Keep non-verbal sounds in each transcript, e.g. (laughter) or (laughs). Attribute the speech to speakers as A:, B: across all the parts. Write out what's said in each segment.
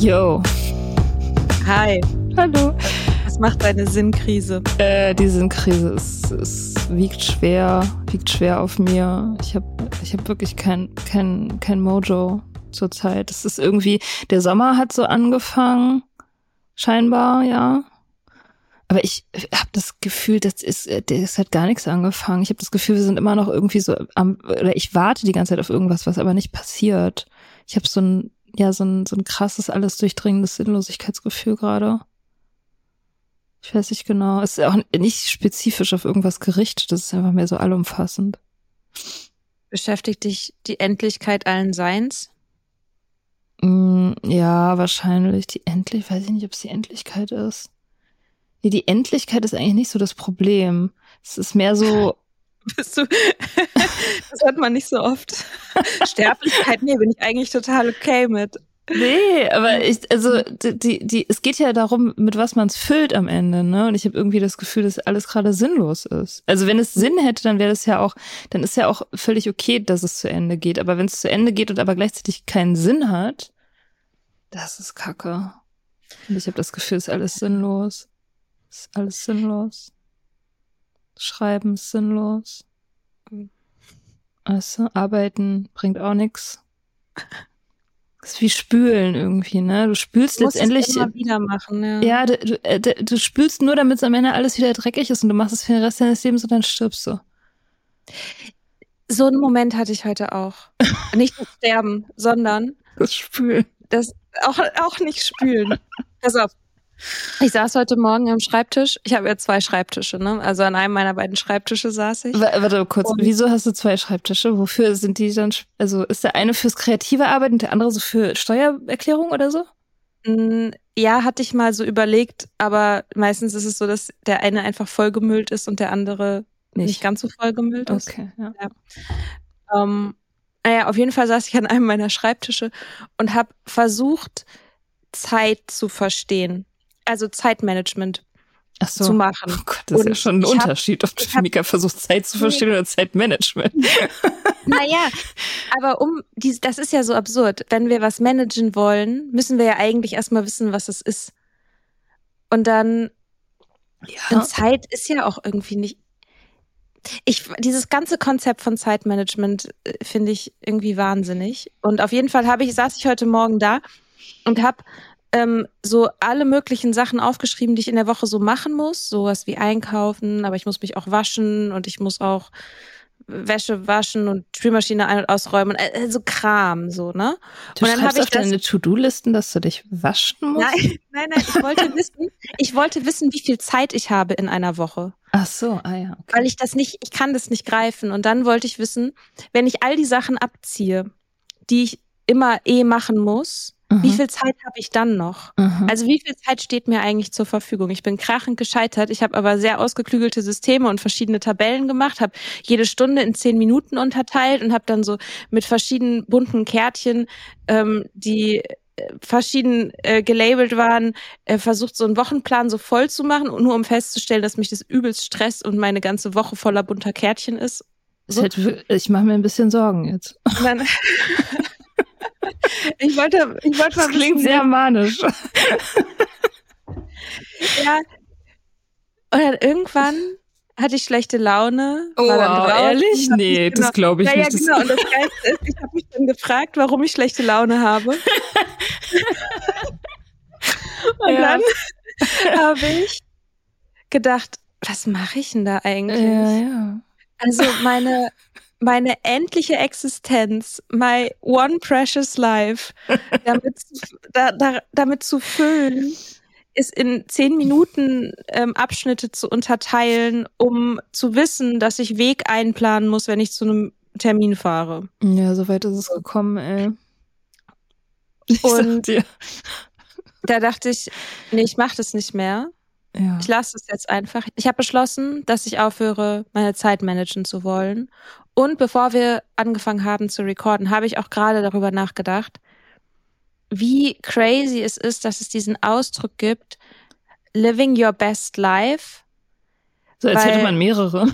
A: Yo.
B: Hi.
A: Hallo.
B: Was macht deine Sinnkrise?
A: Äh, die Sinnkrise ist, es wiegt schwer, wiegt schwer auf mir. Ich habe ich hab wirklich kein, kein, kein Mojo zurzeit. Es ist irgendwie, der Sommer hat so angefangen, scheinbar, ja. Aber ich habe das Gefühl, das ist, das hat gar nichts angefangen. Ich habe das Gefühl, wir sind immer noch irgendwie so am, oder ich warte die ganze Zeit auf irgendwas, was aber nicht passiert. Ich habe so ein ja, so ein, so ein krasses, alles durchdringendes Sinnlosigkeitsgefühl gerade. Ich weiß nicht genau. Es ist auch nicht spezifisch auf irgendwas gerichtet. Das ist einfach mehr so allumfassend.
B: Beschäftigt dich die Endlichkeit allen Seins?
A: Mm, ja, wahrscheinlich. Die Endlich, weiß ich nicht, ob es die Endlichkeit ist. Nee, die Endlichkeit ist eigentlich nicht so das Problem. Es ist mehr so, (laughs)
B: Bist du, (laughs) das hört man nicht so oft. (laughs) Sterblichkeit, nee, bin ich eigentlich total okay mit.
A: Nee, aber ich, also die, die, es geht ja darum, mit was man es füllt am Ende, ne? Und ich habe irgendwie das Gefühl, dass alles gerade sinnlos ist. Also wenn es Sinn hätte, dann wäre das ja auch, dann ist ja auch völlig okay, dass es zu Ende geht. Aber wenn es zu Ende geht und aber gleichzeitig keinen Sinn hat, das ist Kacke. Und ich habe das Gefühl, es ist alles sinnlos. Es ist alles sinnlos. Schreiben ist sinnlos. Weißt du, arbeiten bringt auch nichts. Das ist wie Spülen irgendwie, ne? Du spülst
B: Du
A: letztendlich.
B: es immer wieder machen, ja.
A: Ja, du, du, äh, du spülst nur, damit es am Ende alles wieder dreckig ist und du machst es für den Rest deines Lebens und dann stirbst du.
B: So einen Moment hatte ich heute auch. Nicht das Sterben, sondern
A: Das Spülen.
B: das auch, auch nicht spülen. Pass auf. Ich saß heute Morgen am Schreibtisch. Ich habe ja zwei Schreibtische, ne? Also an einem meiner beiden Schreibtische saß ich.
A: Wa- Warte kurz,
B: Und-
A: wieso hast du zwei Schreibtische? Wofür sind die dann? Also ist der eine fürs kreative Arbeiten und der andere so für Steuererklärung oder so?
B: Mm, Ja, hatte ich mal so überlegt, aber meistens ist es so, dass der eine einfach vollgemüllt ist und der andere nicht, ganz so vollgemüllt ist.
A: Okay, ja.
B: Ähm, naja, auf jeden Fall saß ich an einem meiner Schreibtische und habe versucht, Zeit zu verstehen. Also Zeitmanagement
A: Ach so.
B: zu machen.
A: Oh Gott, das ist ja
B: Und
A: schon ein
B: ich hab-
A: Unterschied, ob
B: hab-
A: Mika versucht, Zeit zu verstehen oder Zeitmanagement. (laughs)
B: Naja, aber um dies, das ist ja so absurd. Wenn wir was managen wollen, müssen wir ja eigentlich erstmal wissen, was es ist. Und dann, und Zeit ist ja auch irgendwie nicht. Ich, dieses ganze Konzept von Zeitmanagement äh, finde ich irgendwie wahnsinnig. Und auf jeden Fall habe ich, saß ich heute Morgen da und habe ähm, so alle möglichen Sachen aufgeschrieben, die ich in der Woche so machen muss. Sowas wie einkaufen, aber ich muss mich auch waschen und ich muss auch Wäsche waschen und Spülmaschine ein- und ausräumen. äh, äh, So Kram, so, ne?
A: Du
B: und dann habe ich
A: auf deine To-Do-Listen, dass du dich waschen musst?
B: Nein, (laughs) nein, nein, ich wollte (laughs) wissen, ich wollte wissen, wie viel Zeit ich habe in einer Woche.
A: Ach so, ah ja. Okay.
B: Weil ich das nicht, ich kann das nicht greifen. Und dann wollte ich wissen, wenn ich all die Sachen abziehe, die ich immer eh machen muss, mhm. wie viel Zeit habe ich dann noch? Mhm. Also wie viel Zeit steht mir eigentlich zur Verfügung? Ich bin krachend gescheitert. Ich habe aber sehr ausgeklügelte Systeme und verschiedene Tabellen gemacht, habe jede Stunde in zehn Minuten unterteilt und habe dann so mit verschiedenen bunten Kärtchen, ähm, die äh, verschieden äh, gelabelt waren, äh, versucht so einen Wochenplan so voll zu machen, nur um festzustellen, dass mich das übelst stresst und meine ganze Woche voller bunter Kärtchen ist.
A: So. Ich mache mir ein bisschen Sorgen jetzt. Dann, (laughs) (laughs)
B: ich wollte, ich wollte.
A: Das klingt sehr manisch.
B: ja. Und dann irgendwann hatte ich schlechte Laune.
A: Oh, wow, ehrlich? Nee, das genau, glaube ich
B: ja,
A: nicht.
B: Ja, genau. Und das Geilste ist, ich habe mich dann gefragt, warum ich schlechte Laune habe. (laughs) Und ja. dann habe ich gedacht, was mache ich denn da eigentlich?
A: Ja, ja.
B: Also meine, meine endliche Existenz, my one precious life, (laughs) damit, da, da, damit zu füllen, ist in zehn Minuten ähm, Abschnitte zu unterteilen, um zu wissen, dass ich Weg einplanen muss, wenn ich zu einem Termin fahre.
A: Ja, soweit ist es gekommen, ey. Ich
B: Und da dachte ich, nee, ich mach das nicht mehr. Ja. Ich lasse es jetzt einfach. Ich habe beschlossen, dass ich aufhöre, meine Zeit managen zu wollen. Und bevor wir angefangen haben zu recorden, habe ich auch gerade darüber nachgedacht, wie crazy es ist, dass es diesen Ausdruck gibt, living your best life.
A: So als weil, hätte man mehrere.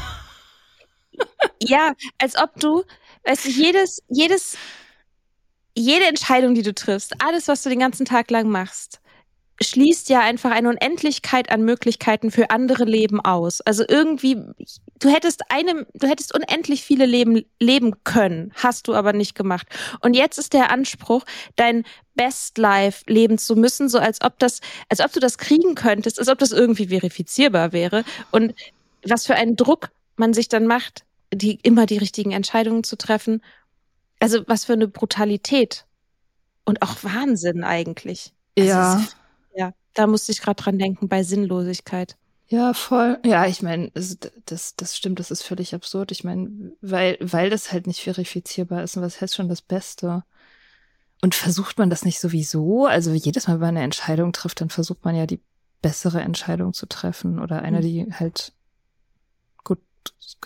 A: (laughs)
B: ja, als ob du, weißt du, jedes, jedes, jede Entscheidung, die du triffst, alles, was du den ganzen Tag lang machst, schließt ja einfach eine Unendlichkeit an Möglichkeiten für andere Leben aus. Also irgendwie, du hättest einem, du hättest unendlich viele Leben leben können, hast du aber nicht gemacht. Und jetzt ist der Anspruch, dein Best Life leben zu müssen, so als ob das, als ob du das kriegen könntest, als ob das irgendwie verifizierbar wäre. Und was für einen Druck man sich dann macht, die immer die richtigen Entscheidungen zu treffen. Also was für eine Brutalität und auch Wahnsinn eigentlich.
A: Also ja
B: ja, da musste ich gerade dran denken bei Sinnlosigkeit.
A: Ja, voll. Ja, ich meine, das, das stimmt, das ist völlig absurd. Ich meine, weil, weil das halt nicht verifizierbar ist und was heißt schon das Beste? Und versucht man das nicht sowieso? Also jedes Mal, wenn man eine Entscheidung trifft, dann versucht man ja die bessere Entscheidung zu treffen oder eine, mhm. die halt gut,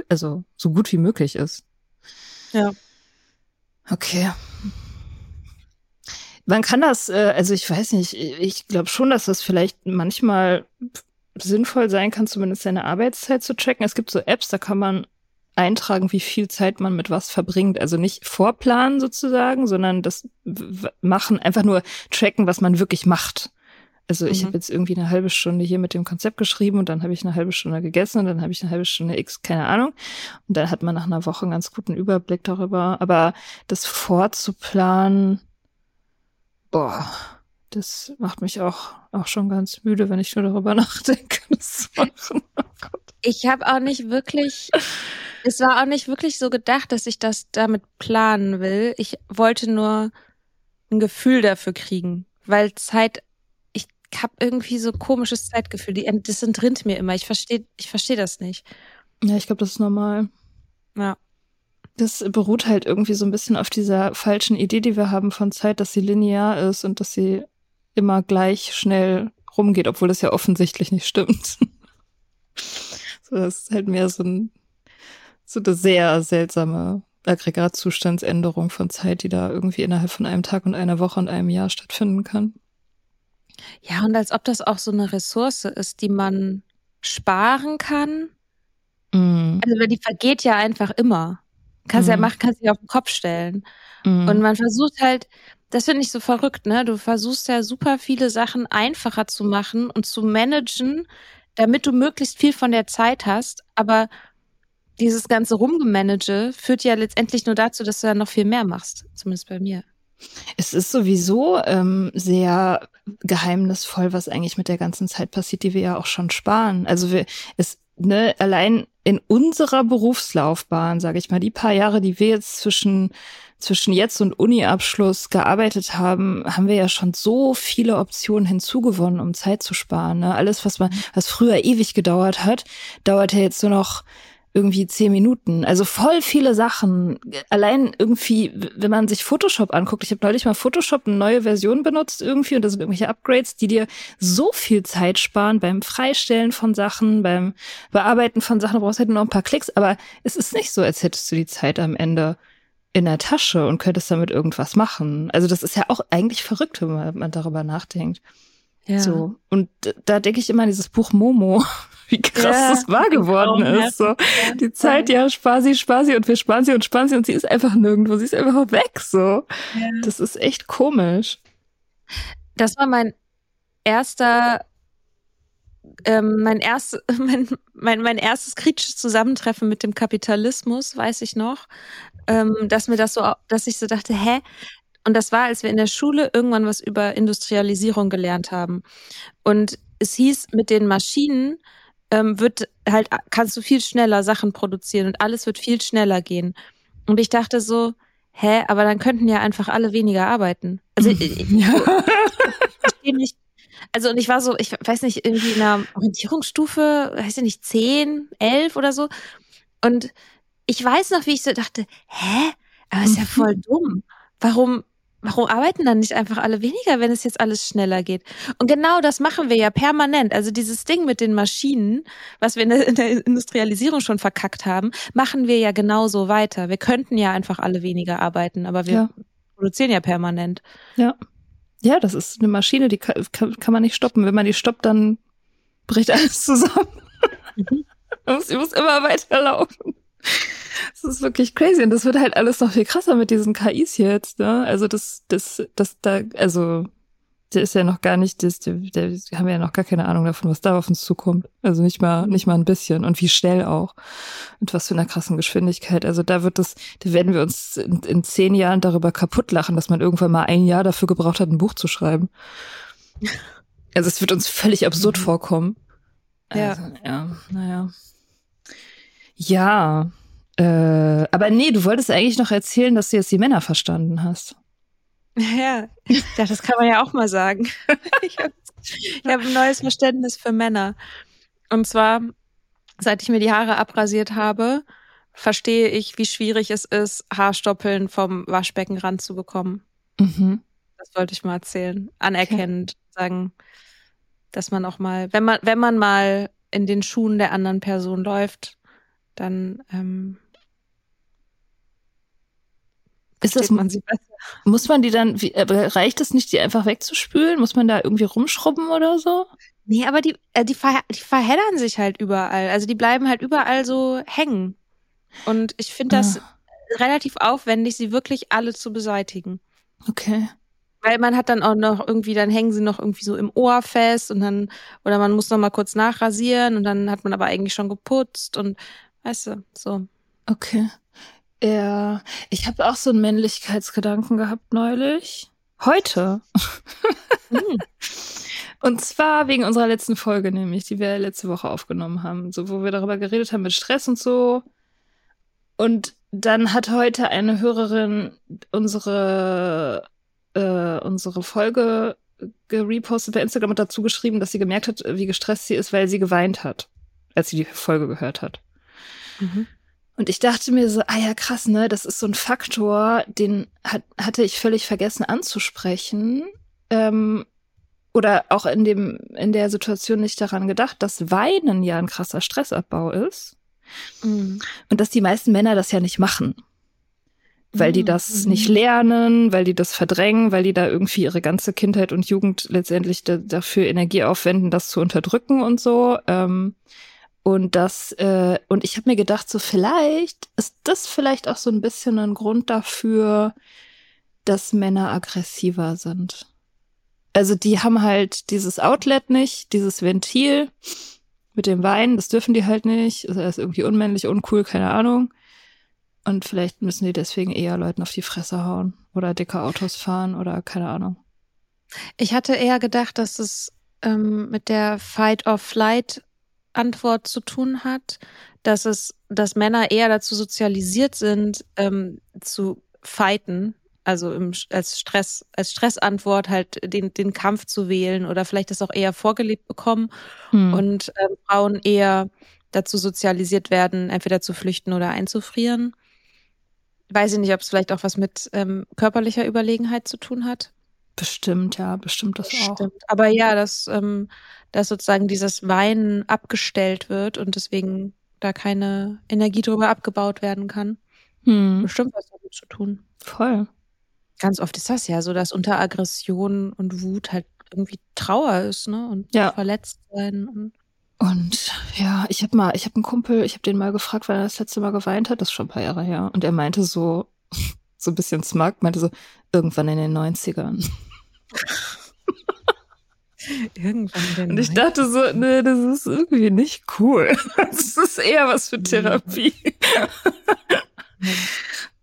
A: also so gut wie möglich ist.
B: Ja.
A: Okay man kann das, äh, also ich weiß nicht, ich glaube schon, dass das vielleicht manchmal sinnvoll sein kann, zumindest seine Arbeitszeit zu tracken. Es gibt so Apps, da kann man eintragen, wie viel Zeit man mit was verbringt. Also nicht vorplanen sozusagen, sondern das machen, einfach nur tracken, was man wirklich macht. Also ich mhm. habe jetzt irgendwie eine halbe Stunde hier mit dem Konzept geschrieben und dann habe ich eine halbe Stunde gegessen und dann habe ich eine halbe Stunde X, keine Ahnung. Und dann hat man nach einer Woche einen ganz guten Überblick darüber. Aber das vorzuplanen, boah, das macht mich auch, auch schon ganz müde, wenn ich nur darüber (laughs) nachdenke, das zu machen. Oh
B: ich habe auch nicht wirklich, es war auch nicht wirklich so gedacht, dass ich das damit planen will. Ich wollte nur ein Gefühl dafür kriegen, weil Zeit, ich habe irgendwie so komisches Zeitgefühl, die, das entrinnt mir immer. Ich verstehe, ich verstehe das nicht.
A: Ja, ich glaube, das ist normal.
B: Ja.
A: Das beruht halt irgendwie so ein bisschen auf dieser falschen Idee, die wir haben von Zeit, dass sie linear ist und dass sie immer gleich schnell rumgeht, obwohl das ja offensichtlich nicht stimmt. (laughs) so, das ist halt mehr so ein, so eine sehr seltsame Aggregatzustandsänderung von Zeit, die da irgendwie innerhalb von einem Tag und einer Woche und einem Jahr stattfinden kann.
B: Ja, und als ob das auch so eine Ressource ist, die man sparen kann. Mm. Also, weil die vergeht ja einfach immer. Kannst mhm. ja machen, kannst dich auf den Kopf stellen. Mhm. Und man versucht halt, das finde ich so verrückt, ne? Du versuchst ja super viele Sachen einfacher zu machen und zu managen, damit du möglichst viel von der Zeit hast. Aber dieses ganze Rumgemanage führt ja letztendlich nur dazu, dass du dann noch viel mehr machst. Zumindest bei mir.
A: Es ist sowieso ähm, sehr geheimnisvoll, was eigentlich mit der ganzen Zeit passiert, die wir ja auch schon sparen. Also wir, es, ne, allein in unserer Berufslaufbahn, sage ich mal, die paar Jahre, die wir jetzt zwischen zwischen jetzt und Uni-Abschluss gearbeitet haben, haben wir ja schon so viele Optionen hinzugewonnen, um Zeit zu sparen. Ne? Alles, was man, was früher ewig gedauert hat, dauert ja jetzt nur noch irgendwie zehn Minuten. Also voll viele Sachen. Allein irgendwie, wenn man sich Photoshop anguckt, ich habe neulich mal Photoshop eine neue Version benutzt irgendwie und da sind irgendwelche Upgrades, die dir so viel Zeit sparen beim Freistellen von Sachen, beim Bearbeiten von Sachen. Du brauchst halt nur noch ein paar Klicks, aber es ist nicht so, als hättest du die Zeit am Ende in der Tasche und könntest damit irgendwas machen. Also das ist ja auch eigentlich verrückt, wenn man darüber nachdenkt. Ja. So. Und da denke ich immer an dieses Buch Momo, (laughs) wie krass ja, das wahr geworden ist. So. Die Zeit, ja, spar sie und wir sparen sie und sparen sie und sie ist einfach nirgendwo. Sie ist einfach weg. So. Ja. Das ist echt komisch.
B: Das war mein erster ähm, mein, erst, (laughs) mein, mein, mein erstes kritisches Zusammentreffen mit dem Kapitalismus, weiß ich noch, ähm, dass mir das so, dass ich so dachte, hä? Und das war, als wir in der Schule irgendwann was über Industrialisierung gelernt haben. Und es hieß, mit den Maschinen ähm, wird halt, kannst du viel schneller Sachen produzieren und alles wird viel schneller gehen. Und ich dachte so, hä, aber dann könnten ja einfach alle weniger arbeiten. Also (laughs) ich, ich, verstehe nicht, also und ich war so, ich weiß nicht, irgendwie in einer Orientierungsstufe, weiß ich nicht, zehn, elf oder so. Und ich weiß noch, wie ich so dachte, hä? Aber ist ja mhm. voll dumm. Warum, warum arbeiten dann nicht einfach alle weniger, wenn es jetzt alles schneller geht? Und genau das machen wir ja permanent. Also dieses Ding mit den Maschinen, was wir in der, in der Industrialisierung schon verkackt haben, machen wir ja genauso weiter. Wir könnten ja einfach alle weniger arbeiten, aber wir ja. produzieren ja permanent.
A: Ja. Ja, das ist eine Maschine, die kann, kann, kann man nicht stoppen. Wenn man die stoppt, dann bricht (laughs) alles zusammen. Mhm. (laughs) muss, muss immer weiterlaufen. Das ist wirklich crazy und das wird halt alles noch viel krasser mit diesen KIs jetzt, ne? Also das, das, das da, also der ist ja noch gar nicht, das, der, der haben wir ja noch gar keine Ahnung davon, was da auf uns zukommt. Also nicht mal, nicht mal ein bisschen und wie schnell auch. Und was für einer krassen Geschwindigkeit. Also da wird das, da werden wir uns in, in zehn Jahren darüber kaputt lachen, dass man irgendwann mal ein Jahr dafür gebraucht hat, ein Buch zu schreiben. (laughs) Also es wird uns völlig absurd mhm. vorkommen. Also, ja. Ja, naja. Ja. Äh, aber nee, du wolltest eigentlich noch erzählen, dass du jetzt die Männer verstanden hast. (laughs)
B: Ja, ja, das kann man ja auch mal sagen. (laughs) ich habe hab ein neues Verständnis für Männer. Und zwar, seit ich mir die Haare abrasiert habe, verstehe ich, wie schwierig es ist, Haarstoppeln vom Waschbecken ranzubekommen. Mhm. Das wollte ich mal erzählen. Anerkennend okay. sagen, dass man auch mal, wenn man, wenn man mal in den Schuhen der anderen Person läuft, dann ähm,
A: ist das, man sie besser. Muss man die dann, wie, reicht es nicht, die einfach wegzuspülen? Muss man da irgendwie rumschrubben oder so?
B: Nee, aber die, äh, die, ver, die verheddern sich halt überall. Also die bleiben halt überall so hängen. Und ich finde das ah. relativ aufwendig, sie wirklich alle zu beseitigen.
A: Okay.
B: Weil man hat dann auch noch irgendwie, dann hängen sie noch irgendwie so im Ohr fest und dann, oder man muss noch mal kurz nachrasieren und dann hat man aber eigentlich schon geputzt und weißt du, so.
A: Okay. Ja, ich habe auch so einen Männlichkeitsgedanken gehabt neulich. Heute. Hm. (laughs) Und zwar wegen unserer letzten Folge, nämlich, die wir letzte Woche aufgenommen haben, so wo wir darüber geredet haben mit Stress und so. Und dann hat heute eine Hörerin unsere äh, unsere Folge gerepostet bei Instagram und dazu geschrieben, dass sie gemerkt hat, wie gestresst sie ist, weil sie geweint hat, als sie die Folge gehört hat. Mhm. Und ich dachte mir so, ah ja, krass, ne, das ist so ein Faktor, den hat, hatte ich völlig vergessen anzusprechen. Ähm, oder auch in dem, in der Situation nicht daran gedacht, dass Weinen ja ein krasser Stressabbau ist. Mhm. Und dass die meisten Männer das ja nicht machen. Weil die das mhm. nicht lernen, weil die das verdrängen, weil die da irgendwie ihre ganze Kindheit und Jugend letztendlich da, dafür Energie aufwenden, das zu unterdrücken und so. Ähm, und das, äh, und ich habe mir gedacht, so vielleicht ist das vielleicht auch so ein bisschen ein Grund dafür, dass Männer aggressiver sind. Also die haben halt dieses Outlet nicht, dieses Ventil mit dem Wein, das dürfen die halt nicht. Er ist irgendwie unmännlich, uncool, keine Ahnung. Und vielleicht müssen die deswegen eher Leuten auf die Fresse hauen oder dicke Autos fahren oder keine Ahnung.
B: Ich hatte eher gedacht, dass es ähm, mit der Fight or Flight Antwort zu tun hat, dass es, dass Männer eher dazu sozialisiert sind, ähm, zu fighten, also im, als Stress, als Stressantwort halt den, den Kampf zu wählen oder vielleicht das auch eher vorgelebt bekommen hm. und äh, Frauen eher dazu sozialisiert werden, entweder zu flüchten oder einzufrieren. Weiß ich nicht, ob es vielleicht auch was mit ähm, körperlicher Überlegenheit zu tun hat.
A: Bestimmt, ja, bestimmt das auch.
B: Stimmt. Aber ja, dass, ähm, dass sozusagen dieses Weinen abgestellt wird und deswegen da keine Energie drüber abgebaut werden kann.
A: Hm.
B: Bestimmt was damit zu tun.
A: Voll.
B: Ganz oft ist das ja so, dass unter Aggression und Wut halt irgendwie Trauer ist, ne? Und
A: Ja.
B: verletzt sein. Und
A: Und ja, ich habe mal, ich habe einen Kumpel, ich habe den mal gefragt, wann er das letzte Mal geweint hat, das ist schon ein paar Jahre her. Und er meinte so, (laughs) so ein bisschen smug, meinte so, irgendwann in den 90ern. (laughs)
B: irgendwann den
A: Und ich dachte so, nee, das ist irgendwie nicht cool. (laughs) Das ist eher was
B: Mhm.
A: für Therapie.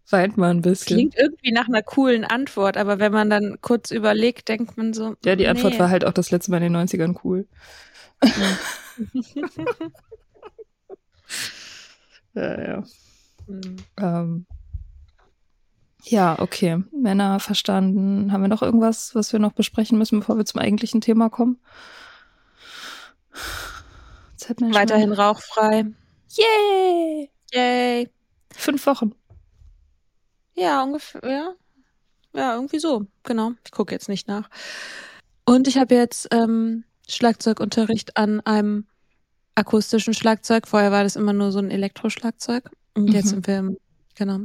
A: Weint mal ein bisschen.
B: Klingt irgendwie nach einer coolen Antwort, aber wenn man dann kurz überlegt, denkt man so.
A: ja, die Antwort
B: nee.
A: war halt auch das letzte Mal in den 90ern cool. ja, (laughs) ja.
B: Hm.
A: Ähm, ja, okay. Männer verstanden. Haben wir noch irgendwas, was wir noch besprechen müssen, bevor wir zum eigentlichen Thema kommen?
B: Weiterhin rauchfrei.
A: Yay!
B: Yay.
A: Fünf Wochen.
B: Ja, ungefähr, ja. Ja, irgendwie so. Genau. Ich gucke jetzt nicht nach. Und ich habe jetzt ähm, Schlagzeugunterricht an einem akustischen Schlagzeug. Vorher war das immer nur so ein Elektroschlagzeug. Und jetzt
A: Mhm.
B: sind wir, im- genau.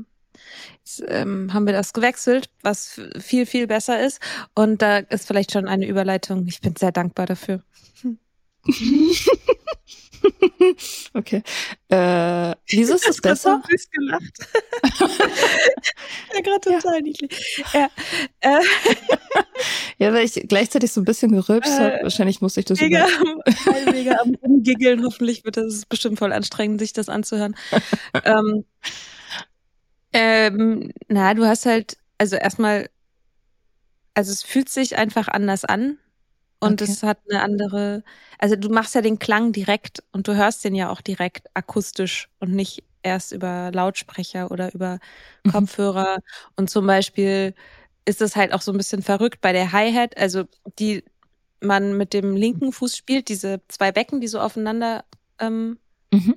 B: Jetzt ähm, haben wir das gewechselt, was viel, viel besser ist. Und da ist vielleicht schon eine Überleitung. Ich bin sehr dankbar dafür. (laughs)
A: okay. Äh, wieso ist es besser?
B: süß gelacht. (laughs) ja, gerade total niedlich. Ja, äh,
A: Ja, weil ich gleichzeitig so ein bisschen gerülpst
B: Äh,
A: habe. Wahrscheinlich musste ich das
B: mega,
A: über
B: mega am Rumgiggeln. Hoffentlich wird das bestimmt voll anstrengend, sich das anzuhören. (laughs) ähm, ähm, na, du hast halt, also erstmal, also es fühlt sich einfach anders an und
A: Okay.
B: es hat eine andere, also du machst ja den Klang direkt und du hörst den ja auch direkt akustisch und nicht erst über Lautsprecher oder über
A: Mhm.
B: Kopfhörer. Und zum Beispiel ist es halt auch so ein bisschen verrückt bei der Hi-Hat, also die man mit dem linken Fuß spielt, diese zwei Becken, die so aufeinander ähm,
A: Mhm.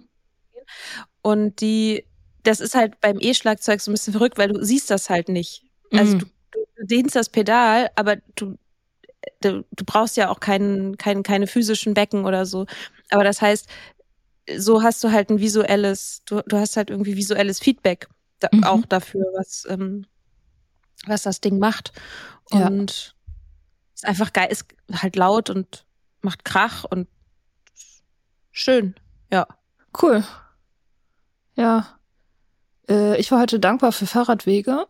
B: und die, das ist halt beim E-Schlagzeug so ein bisschen verrückt, weil du siehst das halt nicht. Also
A: Mhm.
B: du, du dehnst das Pedal, aber du, du, du brauchst ja auch keinen, keinen, keine physischen Becken oder so. Aber das heißt, so hast du halt ein visuelles, du, du hast halt irgendwie visuelles Feedback da,
A: Mhm.
B: auch dafür, was, ähm, was das Ding macht.
A: Ja.
B: Und ist einfach geil, ist halt laut und macht Krach und schön. Ja.
A: Cool. Ja. Äh, ich war heute dankbar für Fahrradwege.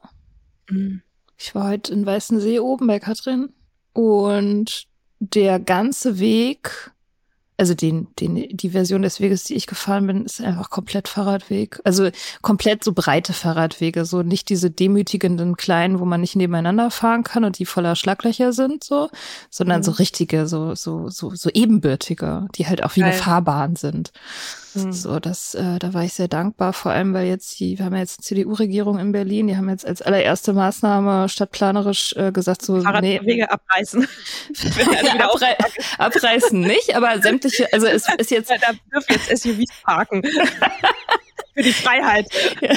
B: Mhm.
A: Ich war heute in Weißensee oben bei Katrin und der ganze Weg, also den, den, die Version des Weges, die ich gefahren bin, ist einfach komplett Fahrradweg. Also komplett so breite Fahrradwege, so nicht diese demütigenden kleinen, wo man nicht nebeneinander fahren kann und die voller Schlaglöcher sind, so, sondern
B: Mhm.
A: so richtige, so, so, so, so ebenbürtige, die halt auch wie eine
B: Geil.
A: Fahrbahn sind.
B: Mhm.
A: So, das, äh, da war ich sehr dankbar, vor allem, weil jetzt die, wir haben ja jetzt eine CDU-Regierung in Berlin, die haben jetzt als allererste Maßnahme stadtplanerisch äh, gesagt, so, nee,
B: Fahrradwege abreißen. (laughs)
A: Abrei abreißen nicht, aber sämtliche, also es ist jetzt,
B: Da dürfen jetzt SUVs parken. (laughs) Für die Freiheit.
A: ja,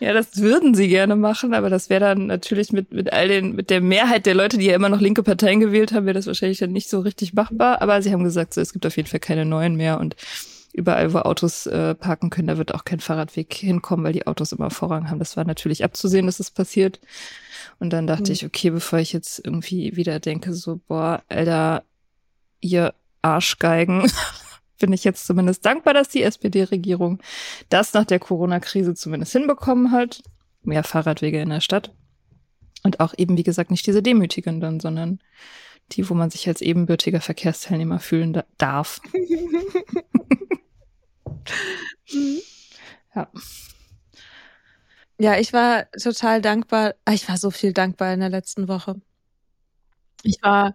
A: das würden sie gerne machen, aber das wäre dann natürlich mit, mit all den, mit der Mehrheit der Leute, die ja immer noch linke Parteien gewählt haben, wäre das wahrscheinlich dann nicht so richtig machbar, aber sie haben gesagt, so, es gibt auf jeden Fall keine neuen mehr und überall, wo Autos äh, parken können, da wird auch kein Fahrradweg hinkommen, weil die Autos immer Vorrang haben. Das war natürlich abzusehen, dass es das passiert. Und dann dachte
B: Mhm.
A: ich, okay, bevor ich jetzt irgendwie wieder denke, so, boah, Alter, ihr Arschgeigen, (laughs) bin ich jetzt zumindest dankbar, dass die SPD-Regierung das nach der Corona-Krise zumindest hinbekommen hat. Mehr Fahrradwege in der Stadt. Und auch eben, wie gesagt, nicht diese demütigenden, sondern die, wo man sich als ebenbürtiger Verkehrsteilnehmer fühlen da darf. (laughs) Ja.
B: Ja, ich war total dankbar. Ah, Ich war so viel dankbar in der letzten Woche. Ich war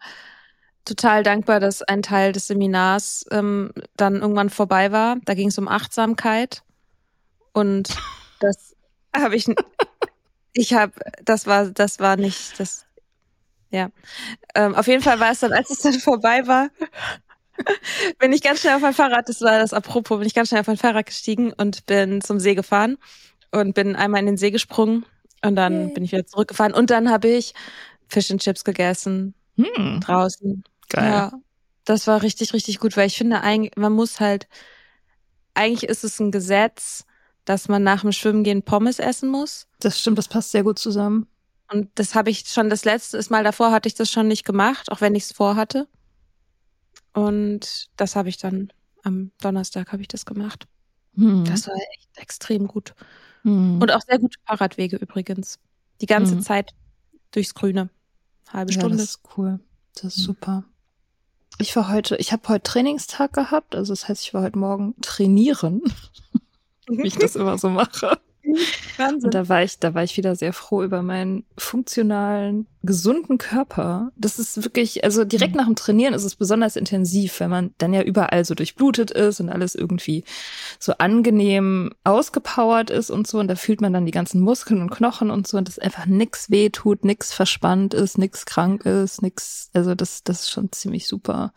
B: total dankbar, dass ein Teil des Seminars ähm, dann irgendwann vorbei war. Da ging es um Achtsamkeit. Und das (laughs) habe ich, (laughs) ich habe, das war, das war nicht, das, ja. Ähm, auf jeden Fall war es dann, als es dann (laughs) vorbei war, bin ich ganz schnell auf mein Fahrrad, das war das apropos, bin ich ganz schnell auf mein Fahrrad gestiegen und bin zum See gefahren und bin einmal in den See gesprungen und dann okay. bin ich wieder zurückgefahren und dann habe ich Fish and Chips gegessen hm. draußen.
A: Geil. Ja,
B: das war richtig, richtig gut, weil ich finde, eigentlich, man muss halt, eigentlich ist es ein Gesetz, dass man nach dem Schwimmen gehen Pommes essen muss.
A: Das stimmt, das passt sehr gut zusammen.
B: Und das habe ich schon das letzte Mal davor hatte ich das schon nicht gemacht, auch wenn ich es vorhatte. Und das habe ich dann am Donnerstag habe ich das gemacht. Hm. Das war echt extrem gut. Hm. Und auch sehr gute Fahrradwege übrigens. Die ganze hm. Zeit durchs Grüne. Halbe Stunde.
A: Ja, das ist cool. Das ist hm. super. Ich war heute, ich habe heute Trainingstag gehabt, also das heißt, ich war heute Morgen trainieren, (laughs) wie ich das immer so mache. (laughs) Wahnsinn. Und da war ich, da war ich wieder sehr froh über meinen funktionalen, gesunden Körper. Das ist wirklich, also direkt nach dem Trainieren ist es besonders intensiv, wenn man dann ja überall so durchblutet ist und alles irgendwie so angenehm ausgepowert ist und so. Und da fühlt man dann die ganzen Muskeln und Knochen und so und dass einfach nix weh tut, nix verspannt ist, nix krank ist, nix, also das, das ist schon ziemlich super.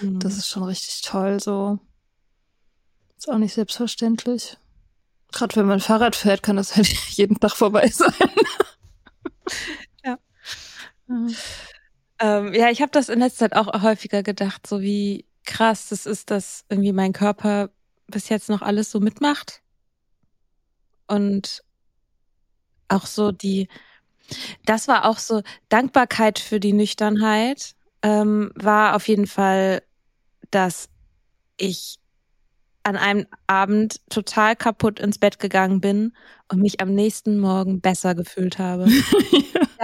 A: Mhm. Das ist schon richtig toll, so. Ist auch nicht selbstverständlich. Gerade wenn man Fahrrad fährt, kann das halt (laughs) jeden Tag vorbei sein. (laughs)
B: ja. Ähm, ja, ich habe das in letzter Zeit auch häufiger gedacht, so wie krass das ist, dass irgendwie mein Körper bis jetzt noch alles so mitmacht. Und auch so die, das war auch so Dankbarkeit für die Nüchternheit, ähm, war auf jeden Fall, dass ich an einem Abend total kaputt ins Bett gegangen bin und mich am nächsten Morgen besser gefühlt habe. (laughs)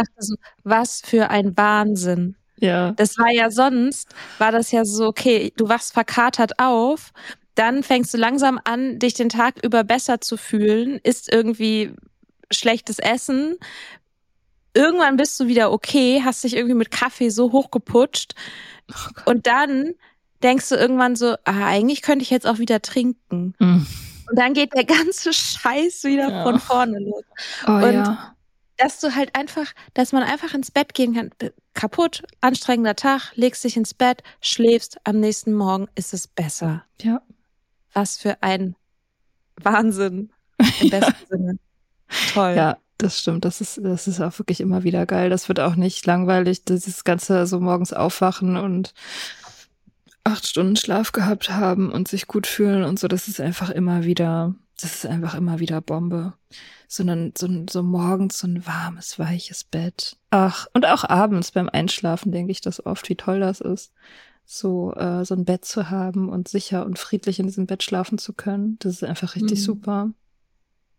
B: Ich dachte so, was für ein Wahnsinn.
A: Ja.
B: Das war ja sonst, war das ja so, okay, du wachst verkatert auf, dann fängst du langsam an, dich den Tag über besser zu fühlen, isst irgendwie schlechtes Essen. Irgendwann bist du wieder okay, hast dich irgendwie mit Kaffee so hochgeputscht. Oh und dann denkst du irgendwann so, ah, eigentlich könnte ich jetzt auch wieder trinken. Mhm. Und dann geht der ganze Scheiß wieder ja. von vorne los.
A: Oh, und ja.
B: dass du halt einfach, dass man einfach ins Bett gehen kann, kaputt, anstrengender Tag, legst dich ins Bett, schläfst, am nächsten Morgen ist es besser.
A: Ja.
B: Was für ein Wahnsinn (laughs) im besten ja. Sinne. Toll.
A: Ja, das stimmt. Das ist, das ist auch wirklich immer wieder geil. Das wird auch nicht langweilig, dieses ganze so morgens aufwachen und acht Stunden Schlaf gehabt haben und sich gut fühlen und so, das ist einfach immer wieder, das ist einfach immer wieder Bombe. Sondern so, so morgens so ein warmes, weiches Bett. Ach, und auch abends beim Einschlafen denke ich das oft, wie toll das ist, so, äh, so ein Bett zu haben und sicher und friedlich in diesem Bett schlafen zu können. Das ist einfach richtig mhm. super.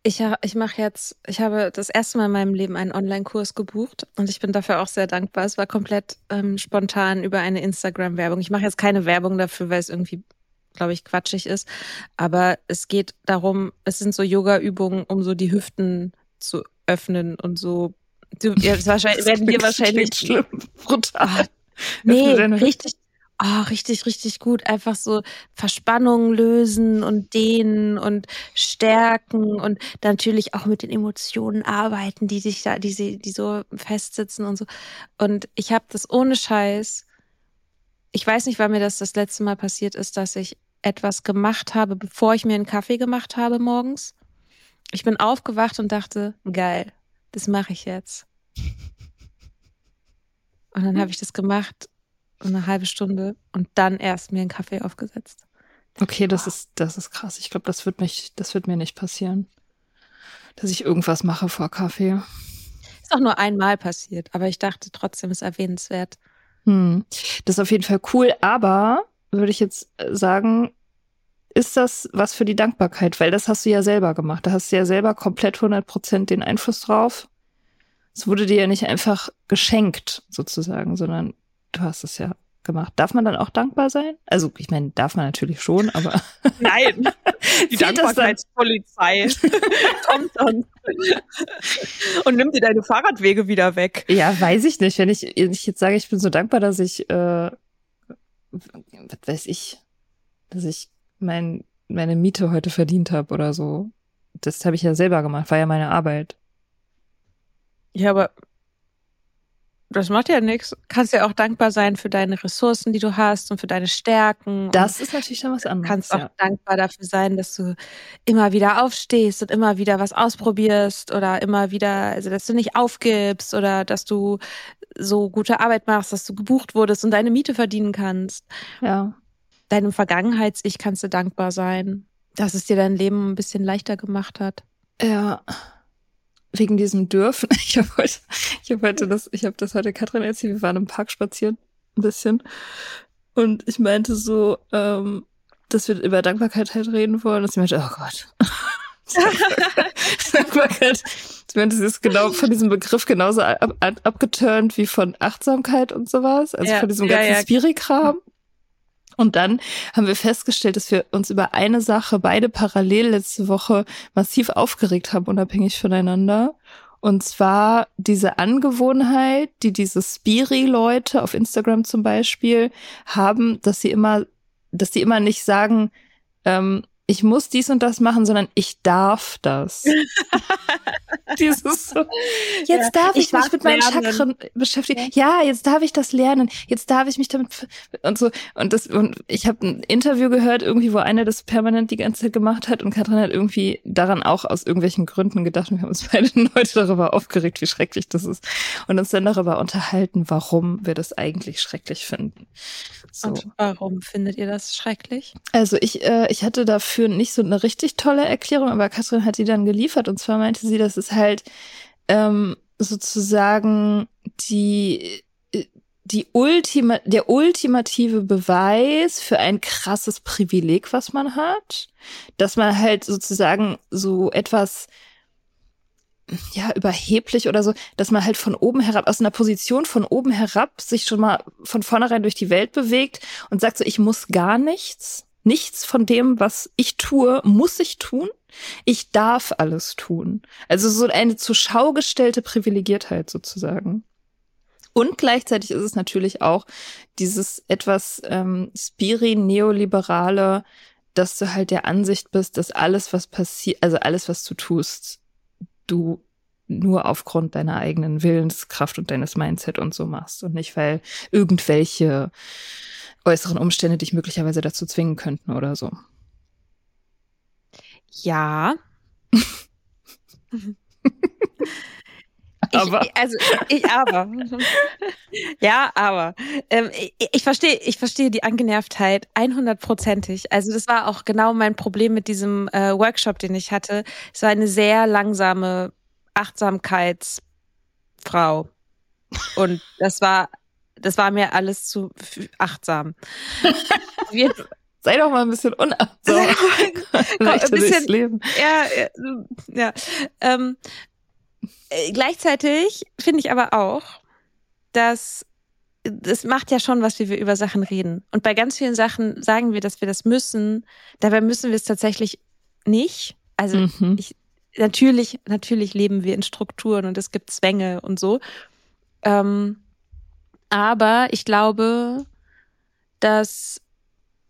B: Ich, ich mache jetzt, ich habe das erste Mal in meinem Leben einen Online-Kurs gebucht und ich bin dafür auch sehr dankbar. Es war komplett ähm, spontan über eine Instagram-Werbung. Ich mache jetzt keine Werbung dafür, weil es irgendwie, glaube ich, quatschig ist. Aber es geht darum, es sind so Yoga-Übungen, um so die Hüften zu öffnen und so. Du, ja, (laughs) wahrscheinlich, werden wir wahrscheinlich.
A: Schlimm, brutal.
B: Ah, nee, richtig, oh, richtig, richtig gut. Einfach so Verspannungen lösen und dehnen und stärken und natürlich auch mit den Emotionen arbeiten, die sich da, die, die so festsitzen und so. Und ich habe das ohne Scheiß. Ich weiß nicht, wann mir das das letzte Mal passiert ist, dass ich etwas gemacht habe, bevor ich mir einen Kaffee gemacht habe morgens. Ich bin aufgewacht und dachte, geil, das mache ich jetzt. Und dann habe ich das gemacht eine halbe Stunde und dann erst mir einen Kaffee aufgesetzt.
A: Okay, das ist, das ist krass. Ich glaube, das wird mich, das wird mir nicht passieren. Dass ich irgendwas mache vor Kaffee.
B: Ist auch nur einmal passiert, aber ich dachte trotzdem, ist erwähnenswert.
A: Hm. Das ist auf jeden Fall cool, aber würde ich jetzt sagen, ist das was für die Dankbarkeit? Weil das hast du ja selber gemacht. Da hast du ja selber komplett 100 Prozent den Einfluss drauf. Es wurde dir ja nicht einfach geschenkt, sozusagen, sondern du hast es ja gemacht. Darf man dann auch dankbar sein? Also, ich meine, darf man natürlich schon, aber. (laughs)
B: Nein, (laughs) die Dankbarkeitspolizei (laughs) kommt dann und nimmt dir deine Fahrradwege wieder weg.
A: Ja, weiß ich nicht. Wenn ich, wenn ich jetzt sage, ich bin so dankbar, dass ich, äh, was weiß ich, dass ich mein, meine Miete heute verdient habe oder so. Das habe ich ja selber gemacht, war ja meine Arbeit.
B: Ja, aber das macht ja nichts. Kannst ja auch dankbar sein für deine Ressourcen, die du hast und für deine Stärken.
A: Das ist natürlich dann was anderes.
B: Kannst auch ja. dankbar dafür sein, dass du immer wieder aufstehst und immer wieder was ausprobierst oder immer wieder, also dass du nicht aufgibst oder dass du so gute Arbeit machst, dass du gebucht wurdest und deine Miete verdienen kannst.
A: Ja.
B: Deinem Vergangenheits-Ich kannst du dankbar sein, dass es dir dein Leben ein bisschen leichter gemacht hat.
A: Ja wegen diesem Dürfen. (laughs) Ich habe heute, ich habe heute das, ich habe das heute Katrin erzählt. Wir waren im Park spazieren, ein bisschen. Und ich meinte so, ähm, dass wir über Dankbarkeit halt reden wollen. Und sie meinte, oh Gott. (laughs) Dankbarkeit. Ich meinte, sie ist genau von diesem Begriff genauso ab, ab, abgeturnt wie von Achtsamkeit und sowas. Also ja, von diesem ganzen ja, ja. Spiri-Kram. Und dann haben wir festgestellt, dass wir uns über eine Sache beide parallel letzte Woche massiv aufgeregt haben, unabhängig voneinander. Und zwar diese Angewohnheit, die diese Spiri-Leute auf Instagram zum Beispiel haben, dass sie immer, dass sie immer nicht sagen, ähm, ich muss dies und das machen, sondern ich darf das. (laughs) (laughs) Dieses so, jetzt ja, darf ich, ich mich mit meinen lernen. Chakren beschäftigen. Ja. ja, jetzt darf ich das lernen. Jetzt darf ich mich damit und so und das und ich habe ein Interview gehört irgendwie, wo einer das permanent die ganze Zeit gemacht hat und Katrin hat irgendwie daran auch aus irgendwelchen Gründen gedacht. Wir haben uns (laughs) beide heute darüber aufgeregt, wie schrecklich das ist und uns dann darüber unterhalten, warum wir das eigentlich schrecklich finden.
B: So. Und warum findet ihr das schrecklich?
A: Also ich äh, ich hatte dafür nicht so eine richtig tolle Erklärung, aber Katrin hat die dann geliefert. Und zwar meinte sie, dass es halt ähm, sozusagen die die Ultima, der ultimative Beweis für ein krasses Privileg, was man hat, dass man halt sozusagen so etwas ja, überheblich oder so, dass man halt von oben herab, aus einer Position von oben herab sich schon mal von vornherein durch die Welt bewegt und sagt so, ich muss gar nichts. Nichts von dem, was ich tue, muss ich tun. Ich darf alles tun. Also so eine zur Schau gestellte Privilegiertheit sozusagen. Und gleichzeitig ist es natürlich auch dieses etwas ähm, spiri-neoliberale, dass du halt der Ansicht bist, dass alles, was passiert, also alles, was du tust, du nur aufgrund deiner eigenen Willenskraft und deines Mindset und so machst und nicht, weil irgendwelche äußeren Umstände dich möglicherweise dazu zwingen könnten oder so.
B: Ja. (laughs)
A: aber.
B: Ich, also ich aber. (laughs) ja, aber. Ähm, ich, ich verstehe, ich verstehe die Angenervtheit 100%ig. Also das war auch genau mein Problem mit diesem äh, Workshop, den ich hatte. Es war eine sehr langsame Achtsamkeitsfrau. Und das war das war mir alles zu achtsam. (laughs)
A: Sei doch mal ein bisschen unachtsam. (laughs)
B: ein bisschen, Leben. Ja, ja. Ähm, äh, gleichzeitig finde ich aber auch, dass das macht ja schon was, wie wir über Sachen reden. Und bei ganz vielen Sachen sagen wir, dass wir das müssen. Dabei müssen wir es tatsächlich nicht. Also mhm. ich, natürlich, natürlich leben wir in Strukturen und es gibt Zwänge und so. Ähm, aber ich glaube, dass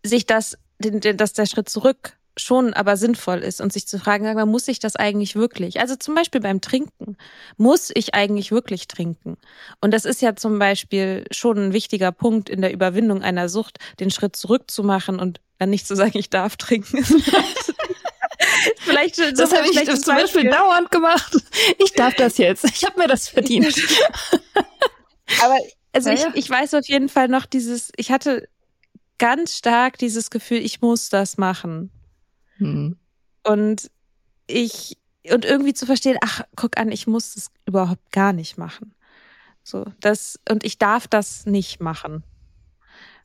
B: sich das, dass der Schritt zurück schon aber sinnvoll ist und sich zu fragen, mal, muss ich das eigentlich wirklich? Also zum Beispiel beim Trinken. Muss ich eigentlich wirklich trinken? Und das ist ja zum Beispiel schon ein wichtiger Punkt in der Überwindung einer Sucht, den Schritt zurückzumachen und dann nicht zu sagen, ich darf trinken. (laughs) (laughs)
A: vielleicht das habe ich zum Beispiel dauernd gemacht. Ich darf das jetzt. Ich habe mir das verdient. (laughs)
B: Aber also ja, ich, ich weiß auf jeden Fall noch dieses, ich hatte ganz stark dieses Gefühl, ich muss das machen. Mhm. Und ich, und irgendwie zu verstehen, ach, guck an, ich muss das überhaupt gar nicht machen. So, das, und ich darf das nicht machen.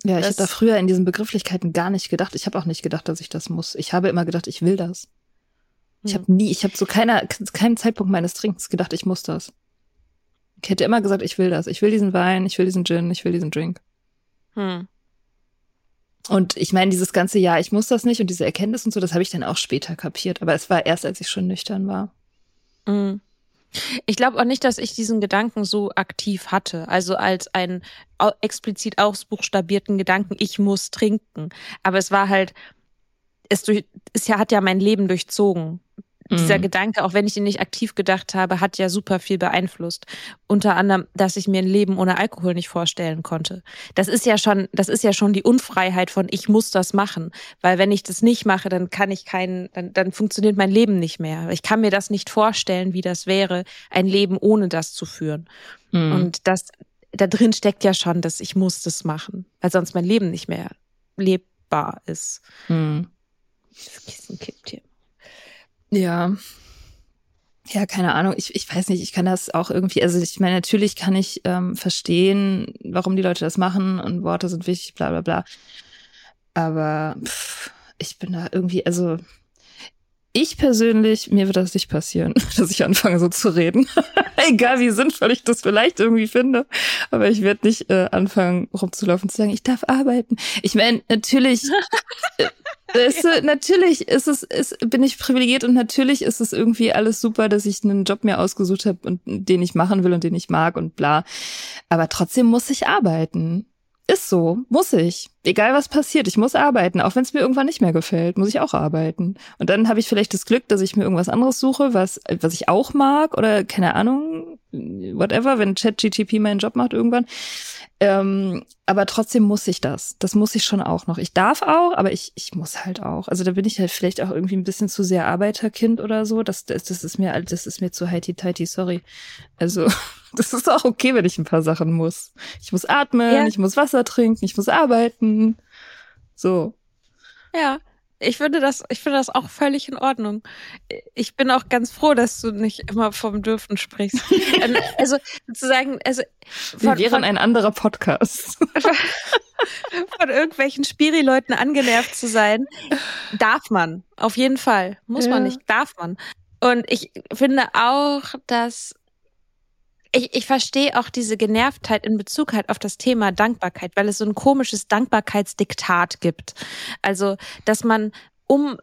A: Ja, ich habe da früher in diesen Begrifflichkeiten gar nicht gedacht. Ich habe auch nicht gedacht, dass ich das muss. Ich habe immer gedacht, ich will das. Ich hm. habe nie, ich habe zu keiner, keinen Zeitpunkt meines Trinkens gedacht, ich muss das. Ich hätte immer gesagt, ich will das. Ich will diesen Wein, ich will diesen Gin, ich will diesen Drink. Hm. Und ich meine, dieses ganze Jahr, ich muss das nicht und diese Erkenntnis und so, das habe ich dann auch später kapiert. Aber es war erst, als ich schon nüchtern war.
B: Mhm. Ich glaube auch nicht, dass ich diesen Gedanken so aktiv hatte. Also als einen explizit ausbuchstabierten Gedanken, ich muss trinken. Aber es war halt, es, durch, es hat ja mein Leben durchzogen Dieser mhm. Gedanke, auch wenn ich ihn nicht aktiv gedacht habe, hat ja super viel beeinflusst. Unter anderem, dass ich mir ein Leben ohne Alkohol nicht vorstellen konnte. Das ist ja schon, das ist ja schon die Unfreiheit von ich muss das machen. Weil wenn ich das nicht mache, dann kann ich keinen, dann, dann funktioniert mein Leben nicht mehr. Ich kann mir das nicht vorstellen, wie das wäre, ein Leben ohne das zu führen. Mhm. Und das, da drin steckt ja schon, dass ich muss das machen, weil sonst mein Leben nicht mehr lebbar ist. Mhm. Das Kissen kippt hier.
A: Ja. Ja, keine Ahnung. Ich, ich weiß nicht, ich kann das auch irgendwie, also ich meine, natürlich kann ich ähm, verstehen, warum die Leute das machen und Worte sind wichtig, bla bla bla. Aber pff, ich bin da irgendwie, also ich persönlich, mir wird das nicht passieren, (laughs) dass ich anfange so zu reden. (laughs) Egal wie sinnvoll ich das vielleicht irgendwie finde. Aber ich werde nicht äh, anfangen rumzulaufen zu sagen, ich darf arbeiten. Ich meine, natürlich, äh, ist, natürlich ist es, ist, bin ich privilegiert und natürlich ist es irgendwie alles super, dass ich einen Job mir ausgesucht habe und den ich machen will und den ich mag und bla. Aber trotzdem muss ich arbeiten. Ist so, muss ich. Egal was passiert, ich muss arbeiten. Auch wenn es mir irgendwann nicht mehr gefällt, muss ich auch arbeiten. Und dann habe ich vielleicht das Glück, dass ich mir irgendwas anderes suche, was, was ich auch mag oder keine Ahnung, whatever, wenn ChatGTP meinen Job macht irgendwann. Ähm, aber trotzdem muss ich das. Das muss ich schon auch noch. Ich darf auch, aber ich, ich muss halt auch. Also da bin ich halt vielleicht auch irgendwie ein bisschen zu sehr Arbeiterkind oder so. Das, das, das ist mir, das ist mir zu heiti-teiti, sorry. Also, (laughs) das ist auch okay, wenn ich ein paar Sachen muss. Ich muss atmen, ja. ich muss Wasser trinken, ich muss arbeiten. So.
B: Ja, ich finde das, ich finde das auch völlig in Ordnung. Ich bin auch ganz froh, dass du nicht immer vom Dürfen sprichst. (laughs) Ähm, also sozusagen, also
A: von, wir wären von, ein anderer Podcast. (laughs)
B: von irgendwelchen Spiri-Leuten angenervt zu sein, darf man auf jeden Fall. Muss ja. man nicht, darf man. Und ich finde auch, dass ich, ich verstehe auch diese Genervtheit in Bezug halt auf das Thema Dankbarkeit, weil es so ein komisches Dankbarkeitsdiktat gibt. Also, dass man um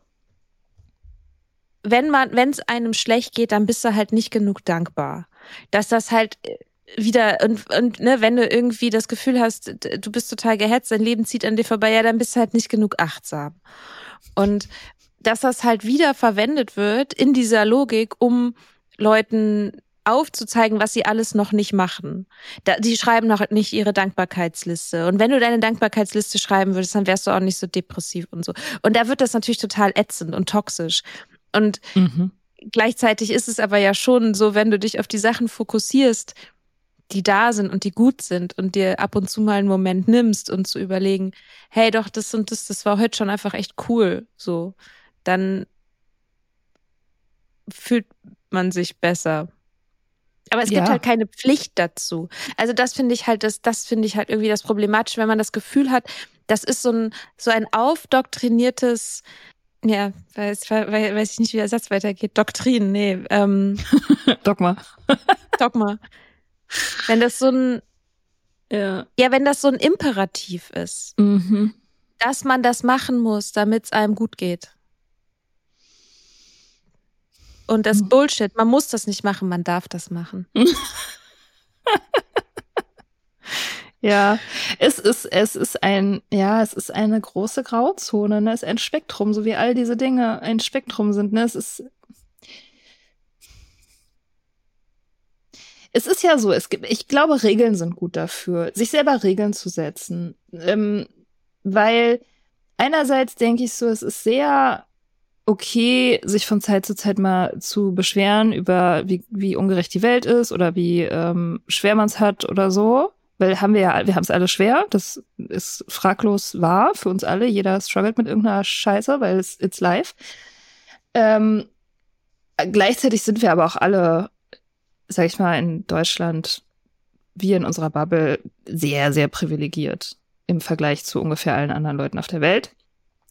B: wenn man, wenn es einem schlecht geht, dann bist du halt nicht genug dankbar. Dass das halt äh, wieder und, und ne, wenn du irgendwie das Gefühl hast, du bist total gehetzt, dein Leben zieht an dir vorbei, ja, dann bist du halt nicht genug achtsam. Und dass das halt wieder verwendet wird in dieser Logik, um Leuten aufzuzeigen, was sie alles noch nicht machen. Da, die schreiben noch nicht ihre Dankbarkeitsliste. Und wenn du deine Dankbarkeitsliste schreiben würdest, dann wärst du auch nicht so depressiv und so. Und da wird das natürlich total ätzend und toxisch. Und mhm. gleichzeitig ist es aber ja schon so, wenn du dich auf die Sachen fokussierst, die da sind und die gut sind und dir ab und zu mal einen Moment nimmst und zu überlegen, hey, doch, das und das, das war heute schon einfach echt cool, so, dann fühlt man sich besser. Aber es ja. gibt halt keine Pflicht dazu. Also das finde ich halt, das, das finde ich halt irgendwie das Problematische, wenn man das Gefühl hat, das ist so ein, so ein aufdoktriniertes, ja, weiß, weiß ich nicht, wie der Satz weitergeht. Doktrin, nee. Ähm, (laughs)
A: Dogma. (laughs)
B: Dogma. Wenn das so ein, ja, ja wenn das so ein Imperativ ist, mhm. dass man das machen muss, damit es einem gut geht. Und das hm. Bullshit, man muss das nicht machen, man darf das machen. (laughs)
A: ja, es ist, es ist ein, ja, es ist eine große Grauzone, ne? Es ist ein Spektrum, so wie all diese Dinge ein Spektrum sind, ne? Es ist, es ist ja so, es gibt, ich glaube, Regeln sind gut dafür, sich selber Regeln zu setzen. Ähm, weil einerseits denke ich so, es ist sehr okay, sich von Zeit zu Zeit mal zu beschweren über, wie, wie ungerecht die Welt ist oder wie ähm, schwer man es hat oder so. Weil haben wir ja, wir haben es alle schwer. Das ist fraglos wahr für uns alle. Jeder struggelt mit irgendeiner Scheiße, weil es it's live. Ähm, gleichzeitig sind wir aber auch alle, sag ich mal, in Deutschland, wir in unserer Bubble, sehr, sehr privilegiert im Vergleich zu ungefähr allen anderen Leuten auf der Welt.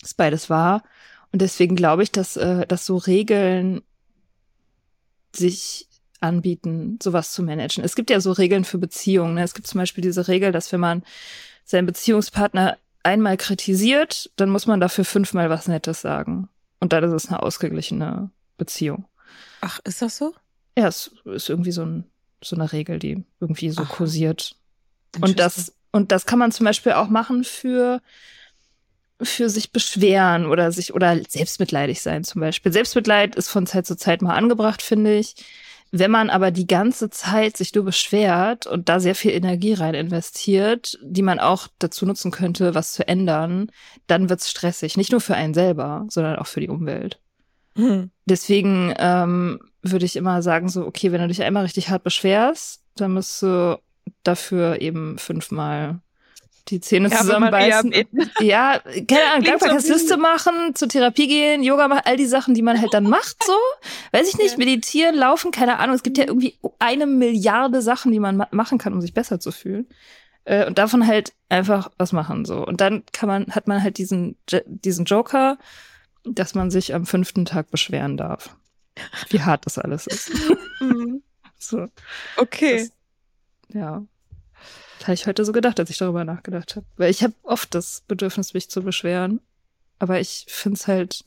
A: Ist beides wahr. Und deswegen glaube ich, dass, äh, dass so Regeln sich anbieten, sowas zu managen. Es gibt ja so Regeln für Beziehungen. Ne? Es gibt zum Beispiel diese Regel, dass wenn man seinen Beziehungspartner einmal kritisiert, dann muss man dafür fünfmal was Nettes sagen. Und dann ist es eine ausgeglichene Beziehung.
B: Ach, ist das so?
A: Ja, es ist irgendwie so, ein, so eine Regel, die irgendwie so Ach, kursiert. Und das, und das kann man zum Beispiel auch machen für für sich beschweren oder sich oder selbstmitleidig sein zum Beispiel. Selbstmitleid ist von Zeit zu Zeit mal angebracht, finde ich. Wenn man aber die ganze Zeit sich nur beschwert und da sehr viel Energie rein investiert, die man auch dazu nutzen könnte, was zu ändern, dann wird's stressig. Nicht nur für einen selber, sondern auch für die Umwelt. Mhm. Deswegen ähm, würde ich immer sagen, so, okay, wenn du dich einmal richtig hart beschwerst, dann musst du dafür eben fünfmal die Zähne ja, zusammenbeißen. Ja, keine (laughs) Ahnung, Dankbarkeitsliste machen, zur Therapie gehen, Yoga machen, all die Sachen, die man halt dann macht, so. Weiß ich nicht, meditieren, laufen, keine Ahnung. Es gibt ja irgendwie eine Milliarde Sachen, die man ma machen kann, um sich besser zu fühlen. Äh, und davon halt einfach was machen, so. Und dann kann man, hat man halt diesen, diesen Joker, dass man sich am fünften Tag beschweren darf. Wie hart das alles ist. (laughs)
B: Mhm. so. Okay. Das,
A: ja. Habe ich heute so gedacht, als ich darüber nachgedacht habe. Weil ich habe oft das Bedürfnis, mich zu beschweren. Aber ich finde es halt,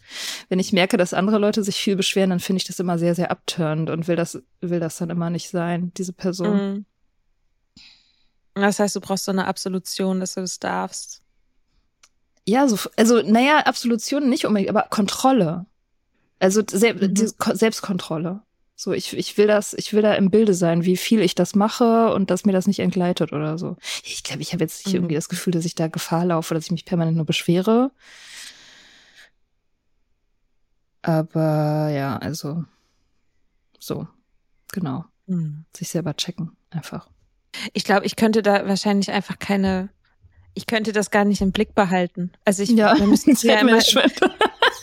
A: wenn ich merke, dass andere Leute sich viel beschweren, dann finde ich das immer sehr, sehr abturnend und will das, will das dann immer nicht sein, diese Person. Mhm.
B: Das heißt, du brauchst so eine Absolution, dass du das darfst.
A: Ja, so, also, naja, Absolution nicht unbedingt, aber Kontrolle. Also Sel mhm. Selbstkontrolle. So, ich, ich will das, ich will da im Bilde sein, wie viel ich das mache und dass mir das nicht entgleitet oder so. Ich glaube, ich habe jetzt nicht mhm. irgendwie das Gefühl, dass ich da Gefahr laufe, dass ich mich permanent nur beschwere. Aber ja, also so, genau. Mhm. Sich selber checken, einfach.
B: Ich glaube, ich könnte da wahrscheinlich einfach keine, ich könnte das gar nicht im Blick behalten. Also ich,
A: ja, wir müssen (laughs) ja immer,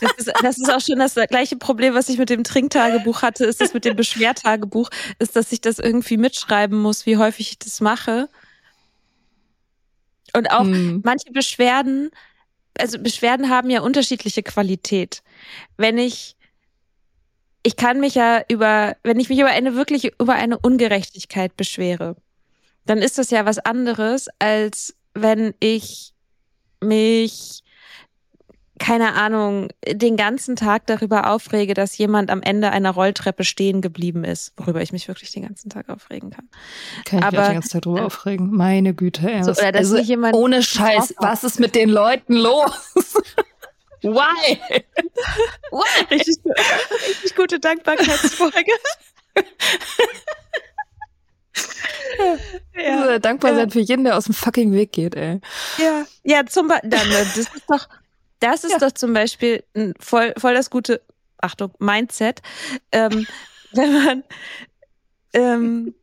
B: das ist, das ist auch schon das gleiche Problem, was ich mit dem Trinktagebuch hatte, ist das mit dem Beschwertagebuch, ist, dass ich das irgendwie mitschreiben muss, wie häufig ich das mache. Und auch hm. manche Beschwerden, also Beschwerden haben ja unterschiedliche Qualität. Wenn ich, ich kann mich ja über, wenn ich mich über eine wirklich, über eine Ungerechtigkeit beschwere, dann ist das ja was anderes, als wenn ich mich keine Ahnung, den ganzen Tag darüber aufrege, dass jemand am Ende einer Rolltreppe stehen geblieben ist, worüber ich mich wirklich den ganzen Tag aufregen kann.
A: Kann ich
B: Aber,
A: mich den ganzen Tag drüber äh, aufregen? Meine Güte, ey.
B: So, oder dass also, jemand
A: ohne Scheiß, was ist mit den Leuten los? (laughs) Why?
B: Why? Richtig, richtig gute Dankbarkeitsfolge.
A: ja. Dankbar sein für jeden, der aus dem fucking Weg geht, ey.
B: Ja, ja, zum Beispiel, das ist doch, das ist ja. doch zum Beispiel ein voll, voll das gute, Achtung, Mindset, ähm, (laughs) wenn man, ähm,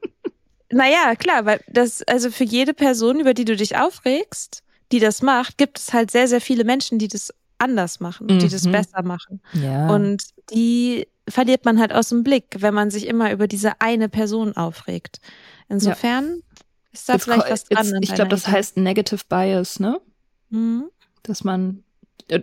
B: naja, klar, weil das, also für jede Person, über die du dich aufregst, die das macht, gibt es halt sehr, sehr viele Menschen, die das anders machen, mhm. die das mhm. besser machen.
A: Ja.
B: Und die verliert man halt aus dem Blick, wenn man sich immer über diese eine Person aufregt. Insofern ja. ist da it's vielleicht was dran.
A: Ich glaube, das heißt Negative Bias, ne? Mhm. Dass man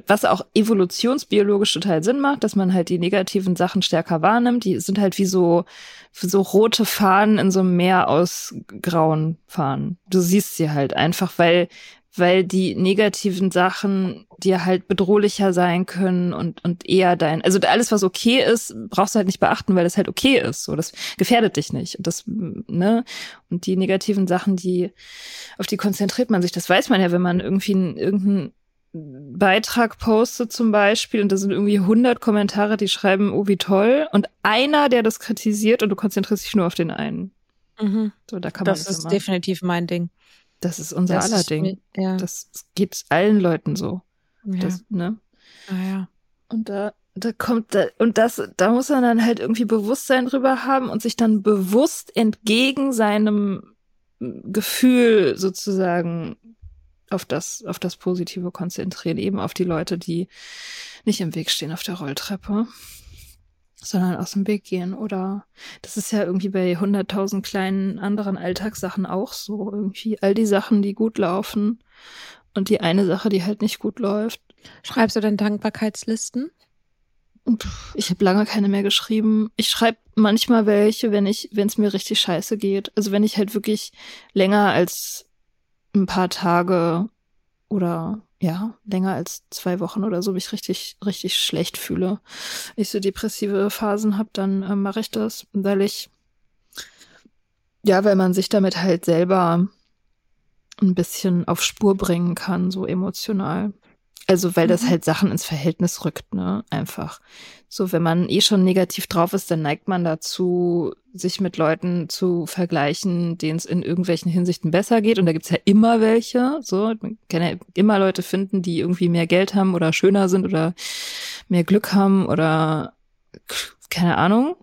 A: was auch evolutionsbiologisch total Sinn macht, dass man halt die negativen Sachen stärker wahrnimmt. Die sind halt wie so, so rote Fahnen in so einem Meer aus grauen Fahnen. Du siehst sie halt einfach, weil, weil die negativen Sachen dir halt bedrohlicher sein können und, und eher dein, also alles, was okay ist, brauchst du halt nicht beachten, weil das halt okay ist. So, das gefährdet dich nicht. Und das, ne? Und die negativen Sachen, die, auf die konzentriert man sich. Das weiß man ja, wenn man irgendwie irgendein Beitrag postet zum Beispiel und da sind irgendwie 100 Kommentare, die schreiben, oh wie toll und einer, der das kritisiert und du konzentrierst dich nur auf den einen.
B: Mhm. So, da kann das man das ist immer. definitiv mein Ding.
A: Das ist unser das aller ist, Ding. Ja. Das geht allen Leuten so. Ja. Das, ne?
B: Ah, ja.
A: Und da, da kommt, da, und das, da muss man dann halt irgendwie Bewusstsein drüber haben und sich dann bewusst entgegen seinem Gefühl sozusagen auf das, auf das Positive konzentrieren, eben auf die Leute, die nicht im Weg stehen auf der Rolltreppe, sondern aus dem Weg gehen. Oder das ist ja irgendwie bei hunderttausend kleinen anderen Alltagssachen auch so. Irgendwie all die Sachen, die gut laufen und die eine Sache, die halt nicht gut läuft.
B: Schreibst du denn Dankbarkeitslisten?
A: Ich habe lange keine mehr geschrieben. Ich schreibe manchmal welche, wenn ich, wenn es mir richtig scheiße geht. Also wenn ich halt wirklich länger als ein paar Tage oder ja, länger als zwei Wochen oder so mich richtig, richtig schlecht fühle, ich so depressive Phasen habe, dann äh, mache ich das, weil ich, ja, weil man sich damit halt selber ein bisschen auf Spur bringen kann, so emotional. Also, weil das
B: Mhm.
A: halt Sachen ins Verhältnis rückt, ne? Einfach. So, wenn man eh schon negativ drauf ist, dann neigt man dazu, sich mit Leuten zu vergleichen, denen es in irgendwelchen Hinsichten besser geht. Und da gibt's ja immer welche. So, man kann ja immer Leute finden, die irgendwie mehr Geld haben oder schöner sind oder mehr Glück haben oder keine Ahnung.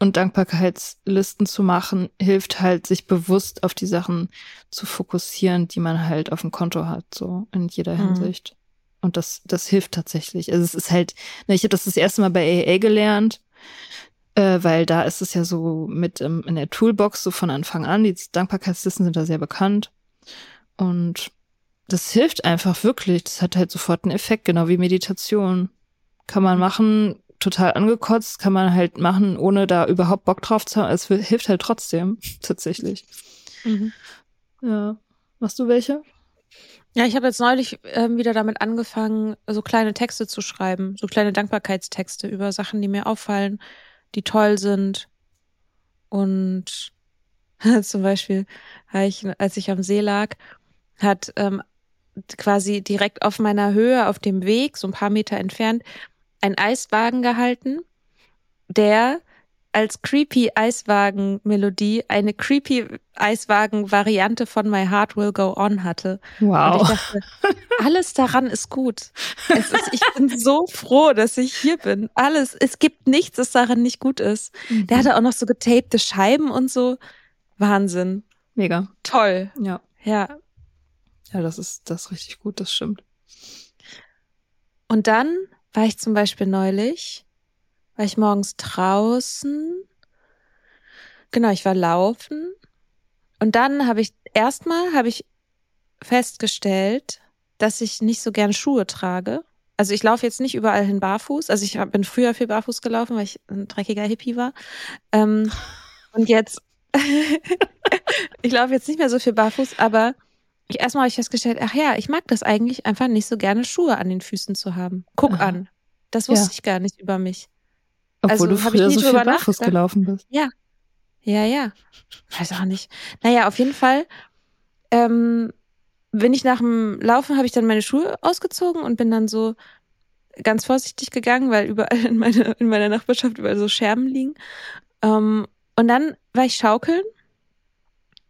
A: Und Dankbarkeitslisten zu machen, hilft halt, sich bewusst auf die Sachen zu fokussieren, die man halt auf dem Konto hat, so in jeder
B: Mhm.
A: Hinsicht. Und das, das hilft tatsächlich. Also es ist halt, ne, ich habe das das erste Mal bei AA gelernt, äh, weil da ist es ja so mit ähm, in der Toolbox so von Anfang an. Die Dankbarkeitslisten sind da sehr bekannt. Und das hilft einfach wirklich. Das hat halt sofort einen Effekt, genau wie Meditation. Kann man machen, total angekotzt, kann man halt machen, ohne da überhaupt Bock drauf zu haben. Es hilft halt trotzdem, (laughs) tatsächlich.
B: Mhm.
A: Ja. Machst du welche?
B: Ja, ich habe jetzt neulich ähm, wieder damit angefangen, so kleine Texte zu schreiben, so kleine Dankbarkeitstexte über Sachen, die mir auffallen, die toll sind. Und (laughs) zum Beispiel, ich, als ich am See lag, hat ähm, quasi direkt auf meiner Höhe, auf dem Weg, so ein paar Meter entfernt, ein Eiswagen gehalten, der als creepy Eiswagen-Melodie eine creepy Eiswagen-Variante von My Heart Will Go On hatte. Und
A: Wow.
B: ich dachte, alles daran ist gut. Ist, ich bin so froh, dass ich hier bin. Alles, es gibt nichts, das daran nicht gut ist. Der hatte auch noch so getapte Scheiben und so. Wahnsinn.
A: Mega.
B: Toll.
A: Ja.
B: Ja.
A: Ja, das ist, das ist richtig gut, das stimmt.
B: Und dann war ich zum Beispiel neulich, war ich morgens draußen. Genau, ich war laufen. Und dann habe ich, erstmal habe ich festgestellt, dass ich nicht so gern Schuhe trage. Also ich laufe jetzt nicht überall hin barfuß. Also ich bin früher viel barfuß gelaufen, weil ich ein dreckiger Hippie war. Ähm, und jetzt, (laughs) ich laufe jetzt nicht mehr so viel barfuß, aber ich erstmal habe ich festgestellt, ach ja, ich mag das eigentlich einfach nicht so gerne Schuhe an den Füßen zu haben. Guck
A: Aha.
B: an. Das wusste
A: Ja.
B: ich gar nicht über mich.
A: Obwohl
B: Also,
A: du
B: hab ich
A: früher so viel barfuß gelaufen bist.
B: Ja, ja. Weiß auch nicht. Naja, auf jeden Fall ähm, bin ich nach dem Laufen, habe ich dann meine Schuhe ausgezogen und bin dann so ganz vorsichtig gegangen, weil überall in, meine, in meiner Nachbarschaft überall so Scherben liegen. Ähm, und dann war ich schaukeln.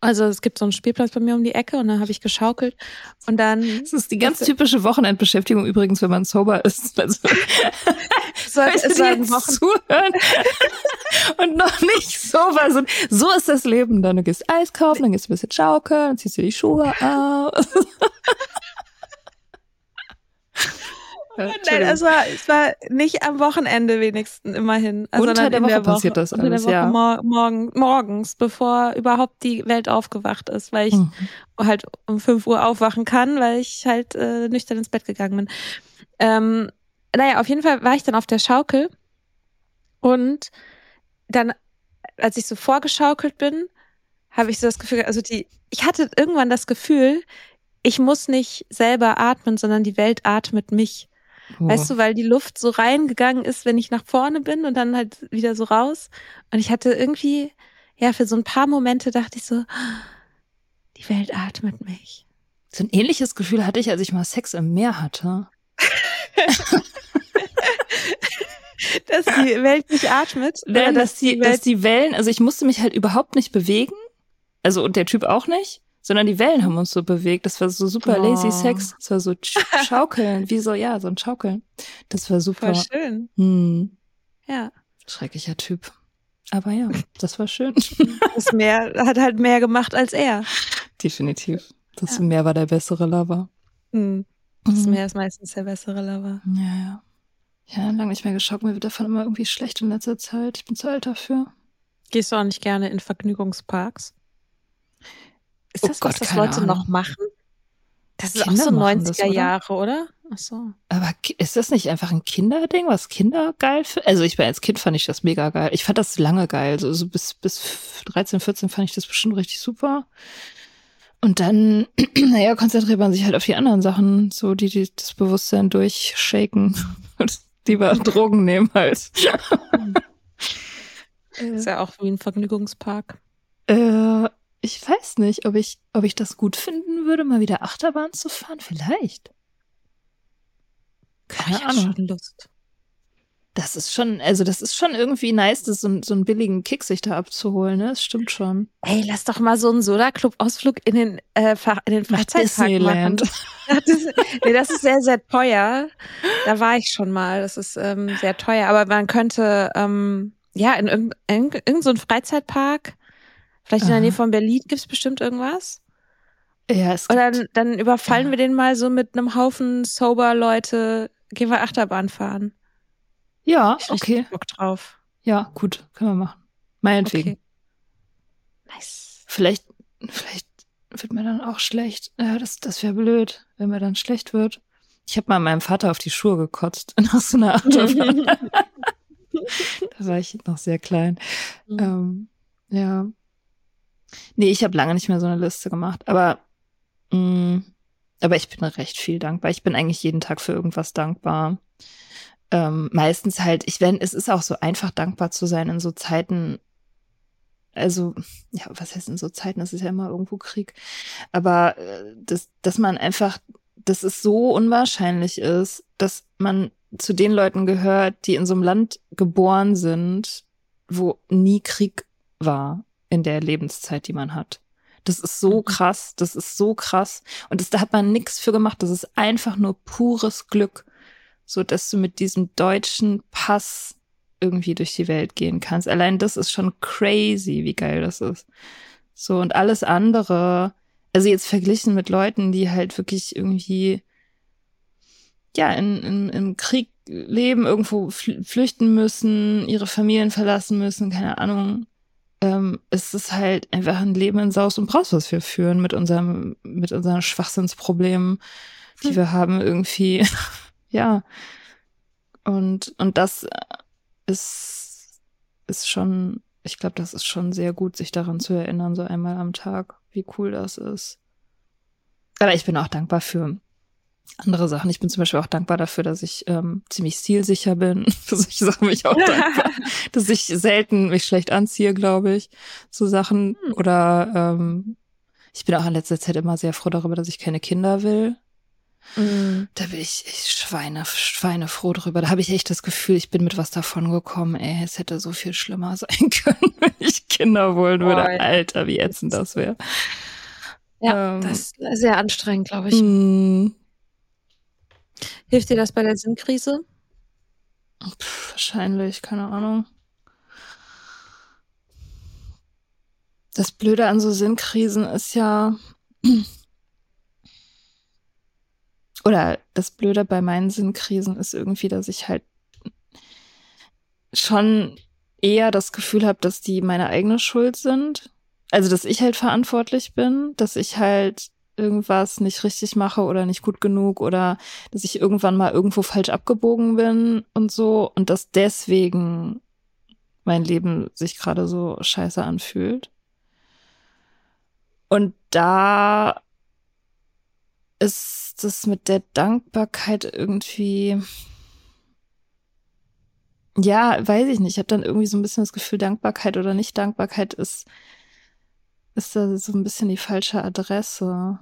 B: Also es gibt so einen Spielplatz bei mir um die Ecke und dann habe ich geschaukelt und dann
A: Das ist die ganz typische Wochenendbeschäftigung übrigens, wenn man sober ist. (laughs) Also, (laughs)
B: soll, es
A: jetzt
B: Wochen
A: zuhören (laughs) und noch nicht sober sind. So ist das Leben. Dann du gehst Eis kaufen, dann gehst du ein bisschen schaukeln, dann ziehst du die Schuhe aus.
B: Nein,
A: Entschuldigung.
B: es war, nicht am Wochenende wenigstens immerhin. äh,
A: Unter der Woche
B: der Woche
A: passiert das
B: unter der
A: alles,
B: Woche
A: ja.
B: mor morgen, morgens, bevor überhaupt die Welt aufgewacht ist, weil ich
A: Mhm.
B: halt um 5 Uhr aufwachen kann, weil ich halt äh, nüchtern ins Bett gegangen bin. Ähm, naja, auf jeden Fall war ich dann auf der Schaukel und dann, als ich so vorgeschaukelt bin, habe ich so das Gefühl, also die, ich hatte irgendwann das Gefühl, ich muss nicht selber atmen, sondern die Welt atmet mich. Weißt du, weil die Luft so reingegangen ist, wenn ich nach vorne bin und dann halt wieder so raus. Und ich hatte irgendwie, ja, für so ein paar Momente dachte ich so, die Welt atmet mich.
A: So ein ähnliches Gefühl hatte ich, als ich mal Sex im Meer hatte. (laughs)
B: Dass die Welt nicht atmet.
A: Nein, dass die, dass
B: Welt,
A: die Wellen, also ich musste mich halt überhaupt nicht bewegen. Also, und der Typ auch nicht, sondern die Wellen haben uns so bewegt. Das war so super
B: Oh.
A: lazy Sex. Das war so sch- (laughs) Schaukeln, wie so, ja, so ein Schaukeln. Das war super.
B: voll schön.
A: Hm,
B: Ja.
A: schrecklicher Typ. Aber ja, das war schön. (laughs)
B: Das Meer hat halt mehr gemacht als er.
A: Definitiv. Das
B: Ja.
A: Meer war der bessere Lover.
B: Hm. Das
A: Mhm.
B: Meer ist meistens der bessere Lover.
A: Ja, ja. Ja, lange nicht mehr geschaut. Mir wird davon immer irgendwie schlecht in letzter Zeit. Ich bin zu alt dafür.
B: Gehst du auch nicht gerne in Vergnügungsparks? Ist
A: Oh
B: das
A: Gott,
B: was, das Leute noch
A: Ahnung.
B: machen? Das ist
A: Kinder
B: auch so
A: machen das,
B: 90er
A: oder?
B: Jahre, oder? Ach so.
A: Aber ist das nicht einfach ein Kinderding, was Kinder geil finden? Also ich bin als Kind fand ich das mega geil. Ich fand das lange geil. So, so bis, bis 13, 14 fand ich das bestimmt richtig super. Und dann, (clears throat) naja, konzentriert man sich halt auf die anderen Sachen, so die, die das Bewusstsein durchshaken (laughs) und lieber Drogen nehmen halt. (laughs)
B: Ist ja auch wie ein Vergnügungspark.
A: Äh, ich weiß nicht, ob ich, ob ich das gut finden würde, mal wieder Achterbahn zu fahren. Vielleicht. Keine Ahnung.
B: Lust.
A: Das ist schon, also das ist schon irgendwie nice, das so, so einen billigen Kick sich da abzuholen, ne? Das stimmt schon.
B: Ey, lass doch mal so einen Soda-Club-Ausflug in den, äh, in den Freizeitpark machen. (laughs) Das ist, nee, das ist sehr, sehr teuer. Da war ich schon mal. Das ist ähm, sehr teuer. Aber man könnte, ähm, ja, in irgendeinem irgend so Freizeitpark, vielleicht in der Nähe von Berlin, gibt's bestimmt irgendwas.
A: Ja, es
B: Und dann, dann überfallen ja. wir den mal so mit einem Haufen Sober-Leute, gehen wir Achterbahn fahren.
A: Ja, ich okay.
B: Bock drauf.
A: Ja, gut, können wir machen. Meinetwegen. Okay.
B: Nice.
A: Vielleicht, vielleicht wird mir dann auch schlecht. Ja, das, das wäre blöd, wenn mir dann schlecht wird. Ich habe mal meinem Vater auf die Schuhe gekotzt (laughs) nach so einer Achterbahn. (laughs) da war ich noch sehr klein. Mhm. Ähm, ja. Nee, ich habe lange nicht mehr so eine Liste gemacht, aber mh, mm, aber ich bin recht viel dankbar. Ich bin eigentlich jeden Tag für irgendwas dankbar ähm, meistens halt, ich wenn, es ist auch so einfach dankbar zu sein in so Zeiten, also, ja, was heißt in so Zeiten? Es ist ja immer irgendwo Krieg. Aber äh, das, dass man einfach, dass es so unwahrscheinlich ist, dass man zu den Leuten gehört, die in so einem Land geboren sind, wo nie Krieg war in der Lebenszeit, die man hat. Das ist so mhm. krass, das ist so krass. Und das, da hat man nichts für gemacht. Das ist einfach nur pures Glück so dass du mit diesem deutschen Pass irgendwie durch die Welt gehen kannst. Allein das ist schon crazy, wie geil das ist. So und alles andere, also jetzt verglichen mit Leuten, die halt wirklich irgendwie ja in, in, im Krieg leben, irgendwo flüchten müssen, ihre Familien verlassen müssen, keine Ahnung. Ähm, es ist halt einfach ein Leben in Saus und Braus, was wir führen mit unserem, mit unseren Schwachsinnsproblemen, die hm. wir haben irgendwie. (laughs) ja. Und, und das ist, ist schon, ich glaube, das ist schon sehr gut, sich daran zu erinnern, so einmal am Tag, wie cool das ist. Aber ich bin auch dankbar für andere Sachen. Ich bin zum Beispiel auch dankbar dafür, dass ich ähm, ziemlich stilsicher bin. Für solche Sachen bin ich auch dankbar. (laughs) dass ich selten mich schlecht anziehe, glaube ich, zu Sachen. Hm. Oder ähm, ich bin auch in letzter Zeit immer sehr froh darüber, dass ich keine Kinder will. Mhm. Da bin ich, ich Schweine, Schweine froh drüber. Da habe ich echt das Gefühl, ich bin mit was davon gekommen. Ey, es hätte so viel schlimmer (laughs) sein können, wenn ich Kinder wollen würde. Boah, Alter, wie ätzend das wäre.
B: Ja, ähm, das ist sehr anstrengend, glaube ich. Mh. Hilft dir das bei der Sinnkrise?
A: Pff, wahrscheinlich, keine Ahnung. Das Blöde an so Sinnkrisen ist ja, oder das Blöde bei meinen Sinnkrisen ist irgendwie, dass ich halt schon eher das Gefühl habe, dass die meine eigene Schuld sind. Also, dass ich halt verantwortlich bin, dass ich halt irgendwas nicht richtig mache oder nicht gut genug oder dass ich irgendwann mal irgendwo falsch abgebogen bin und so und dass deswegen mein Leben sich gerade so scheiße anfühlt. Und da ist das mit der Dankbarkeit irgendwie. Ja, weiß ich nicht. Ich habe dann irgendwie so ein bisschen das Gefühl, Dankbarkeit oder Nicht-Dankbarkeit ist, ist da so ein bisschen die falsche Adresse.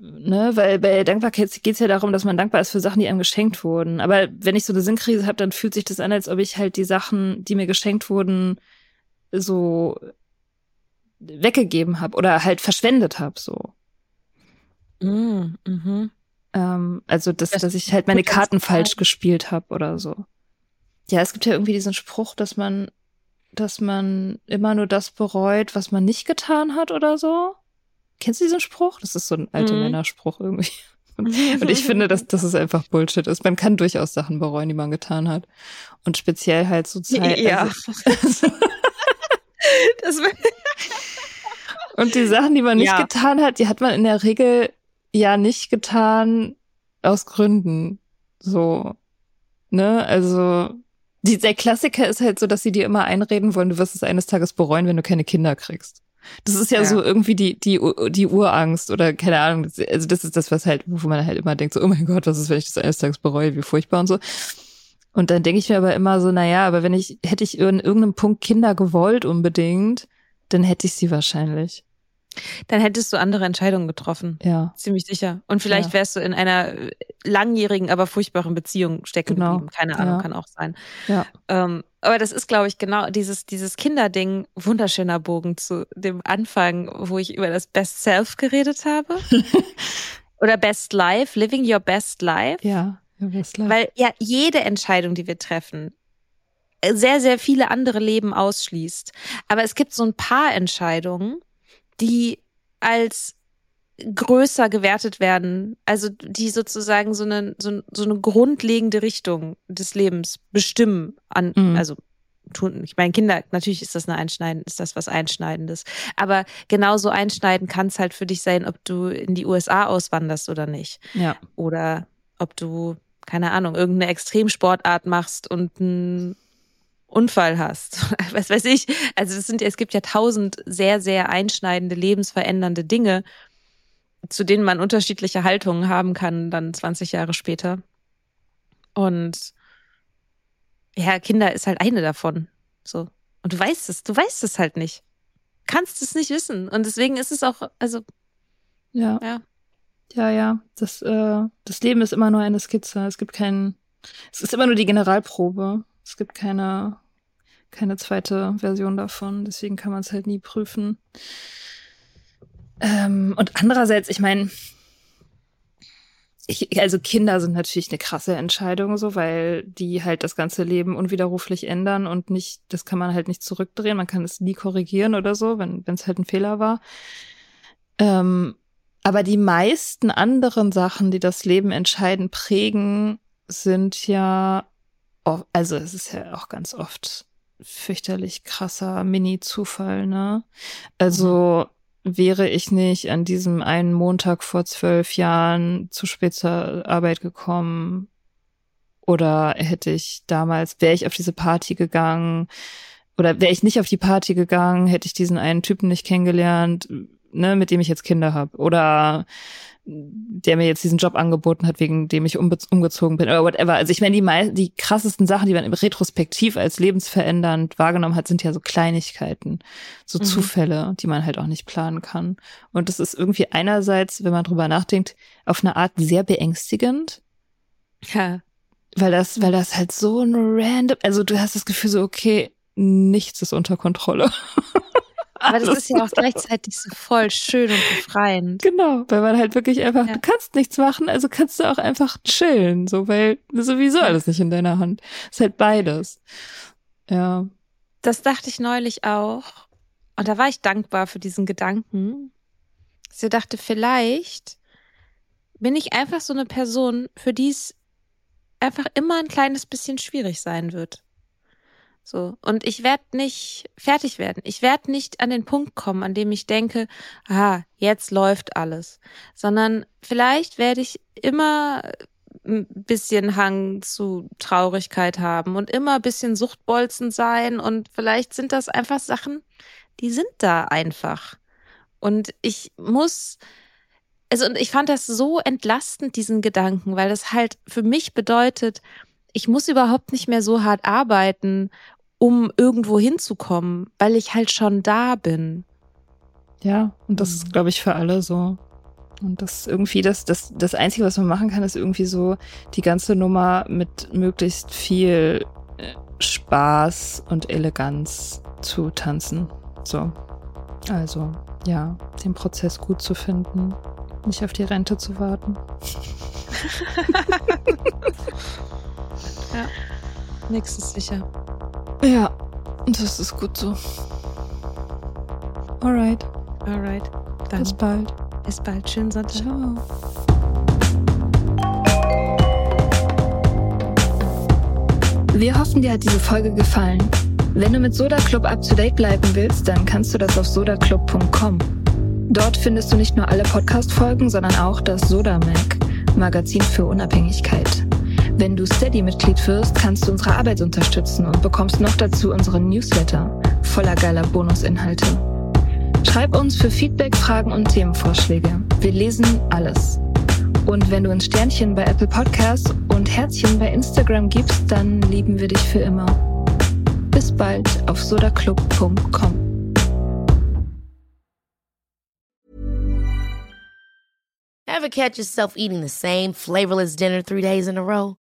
A: Ne, weil bei Dankbarkeit geht es ja darum, dass man dankbar ist für Sachen, die einem geschenkt wurden. Aber wenn ich so eine Sinnkrise habe, dann fühlt sich das an, als ob ich halt die Sachen, die mir geschenkt wurden, so weggegeben habe oder halt verschwendet habe, so.
B: Mm, mhm.
A: Ähm, also, dass, das dass ich halt meine Karten falsch gespielt habe oder so. Ja, es gibt ja irgendwie diesen Spruch, dass man, dass man immer nur das bereut, was man nicht getan hat oder so. Kennst du diesen Spruch? Das ist so ein alter mhm. Männerspruch irgendwie. (laughs) Und, ich finde, dass, dass es einfach Bullshit ist. Man kann durchaus Sachen bereuen, die man getan hat. Und speziell halt so Zeit.
B: Ja. Also, (laughs)
A: das (laughs) und die Sachen, die man nicht ja. getan hat, die hat man in der Regel ja nicht getan aus Gründen. So, ne? Also, die, der Klassiker ist halt so, dass sie dir immer einreden wollen, du wirst es eines Tages bereuen, wenn du keine Kinder kriegst. Das ist ja, ja, so irgendwie die, die, die Urangst oder keine Ahnung. Also das ist das, was halt, wo man halt immer denkt, so, oh mein Gott, was ist, wenn ich das eines Tages bereue, wie furchtbar und so. Und dann denke ich mir aber immer so, na ja, aber wenn ich, hätte ich in irgendeinem Punkt Kinder gewollt unbedingt, dann hätte ich sie wahrscheinlich.
B: Dann hättest du andere Entscheidungen getroffen.
A: Ja.
B: Ziemlich sicher. Und vielleicht
A: Ja.
B: wärst du in einer äh, langjährigen, aber furchtbaren Beziehung stecken
A: Genau.
B: geblieben. Keine Ahnung,
A: Ja.
B: kann auch sein.
A: Ja.
B: Ähm, aber das ist, glaube ich, genau dieses, dieses Kinderding, wunderschöner Bogen zu dem Anfang, wo ich über das Best Self geredet habe. (laughs) Oder Best Life, Living Your Best Life.
A: Ja. ja was leid.
B: Weil ja jede Entscheidung, die wir treffen, äh, sehr, sehr viele andere Leben ausschließt. Aber es gibt so ein paar Entscheidungen, die als größer gewertet werden, also die sozusagen so eine, so, so eine grundlegende Richtung des Lebens bestimmen an,
A: Mhm.
B: also tun, ich meine, Kinder, natürlich ist das eine Einschneiden, ist das was Einschneidendes. Aber genauso einschneiden kann es halt für dich sein, ob du in die USA auswanderst oder nicht
A: ja.
B: oder ob du, keine Ahnung, irgendeine Extremsportart machst und einen Unfall hast. (laughs) Was weiß ich. Also es sind, es gibt ja tausend sehr, sehr einschneidende, lebensverändernde Dinge, zu denen man unterschiedliche Haltungen haben kann, dann 20 Jahre später. Und ja, Kinder ist halt eine davon. So. Und du weißt es, du weißt es halt nicht. Kannst es nicht wissen. Und deswegen ist es auch, also,
A: Ja.
B: ja.
A: Ja, ja. Das, äh, das Leben ist immer nur eine Skizze. Es gibt keinen. Es ist immer nur die Generalprobe. Es gibt keine, keine zweite Version davon. Deswegen kann man es halt nie prüfen. Ähm, und andererseits, ich meine, ich, also Kinder sind natürlich eine krasse Entscheidung, so, weil die halt das ganze Leben unwiderruflich ändern und nicht, das kann man halt nicht zurückdrehen. Man kann es nie korrigieren oder so, wenn es halt ein Fehler war. Ähm, aber die meisten anderen Sachen, die das Leben entscheiden, prägen, sind ja, o- also es ist ja auch ganz oft fürchterlich krasser Mini-Zufall, ne? Also wäre ich nicht an diesem einen Montag vor zwölf Jahren zu spät zur Arbeit gekommen oder hätte ich damals, wäre ich auf diese Party gegangen oder wäre ich nicht auf die Party gegangen, hätte ich diesen einen Typen nicht kennengelernt, ne, mit dem ich jetzt Kinder habe oder der mir jetzt diesen Job angeboten hat, wegen dem ich umgezogen bin oder whatever. Also ich meine, die, mei- die krassesten Sachen, die man im Retrospektiv als lebensverändernd wahrgenommen hat, sind ja so Kleinigkeiten, so
B: Mhm.
A: Zufälle, die man halt auch nicht planen kann. Und das ist irgendwie einerseits, wenn man drüber nachdenkt, auf eine Art sehr beängstigend,
B: Ja.
A: weil das, weil das halt so ein random, also du hast das Gefühl so, okay, nichts ist unter Kontrolle. (laughs)
B: Aber das ist ja auch gleichzeitig so voll schön und befreiend.
A: Genau, weil man halt wirklich einfach,
B: Ja.
A: du kannst nichts machen, also kannst du auch einfach chillen, so, weil sowieso alles nicht in deiner Hand. Ist halt beides. Ja.
B: Das dachte ich neulich auch. Und da war ich dankbar für diesen Gedanken. Ich dachte, vielleicht bin ich einfach so eine Person, für die es einfach immer ein kleines bisschen schwierig sein wird. So. Und ich werde nicht fertig werden. Ich werde nicht an den Punkt kommen, an dem ich denke, aha, jetzt läuft alles. Sondern vielleicht werde ich immer ein bisschen Hang zu Traurigkeit haben und immer ein bisschen Suchtbolzen sein. Und vielleicht sind das einfach Sachen, die sind da einfach. Und ich muss, also und ich fand das so entlastend, diesen Gedanken, weil das halt für mich bedeutet, ich muss überhaupt nicht mehr so hart arbeiten, um irgendwo hinzukommen, weil ich halt schon da bin.
A: Ja, und das ist, glaube ich, für alle so. Und das irgendwie, das, das, das Einzige, was man machen kann, ist irgendwie so die ganze Nummer mit möglichst viel äh, Spaß und Eleganz zu tanzen. So. Also, ja, den Prozess gut zu finden, nicht auf die Rente zu warten. (laughs) (laughs)
B: Nix ist sicher.
A: Ja, das ist gut so. Alright,
B: Alright. Dann
A: bis bald.
B: bis bald. Schönen Sonntag.
A: Ciao.
C: Wir hoffen, dir hat diese Folge gefallen. Wenn du mit Soda Club up to date bleiben willst, dann kannst du das auf sodaclub.com. Dort findest du nicht nur alle Podcast-Folgen, sondern auch das Soda Mag, Magazin für Unabhängigkeit. Wenn du Steady-Mitglied wirst, kannst du unsere Arbeit unterstützen und bekommst noch dazu unseren Newsletter voller geiler Bonusinhalte. Schreib uns für Feedback, Fragen und Themenvorschläge. Wir lesen alles. Und wenn du uns Sternchen bei Apple Podcasts und Herzchen bei Instagram gibst, dann lieben wir dich für immer. Bis bald auf sodaclub.com.
D: Ever catch yourself eating the same flavorless dinner three days in a row?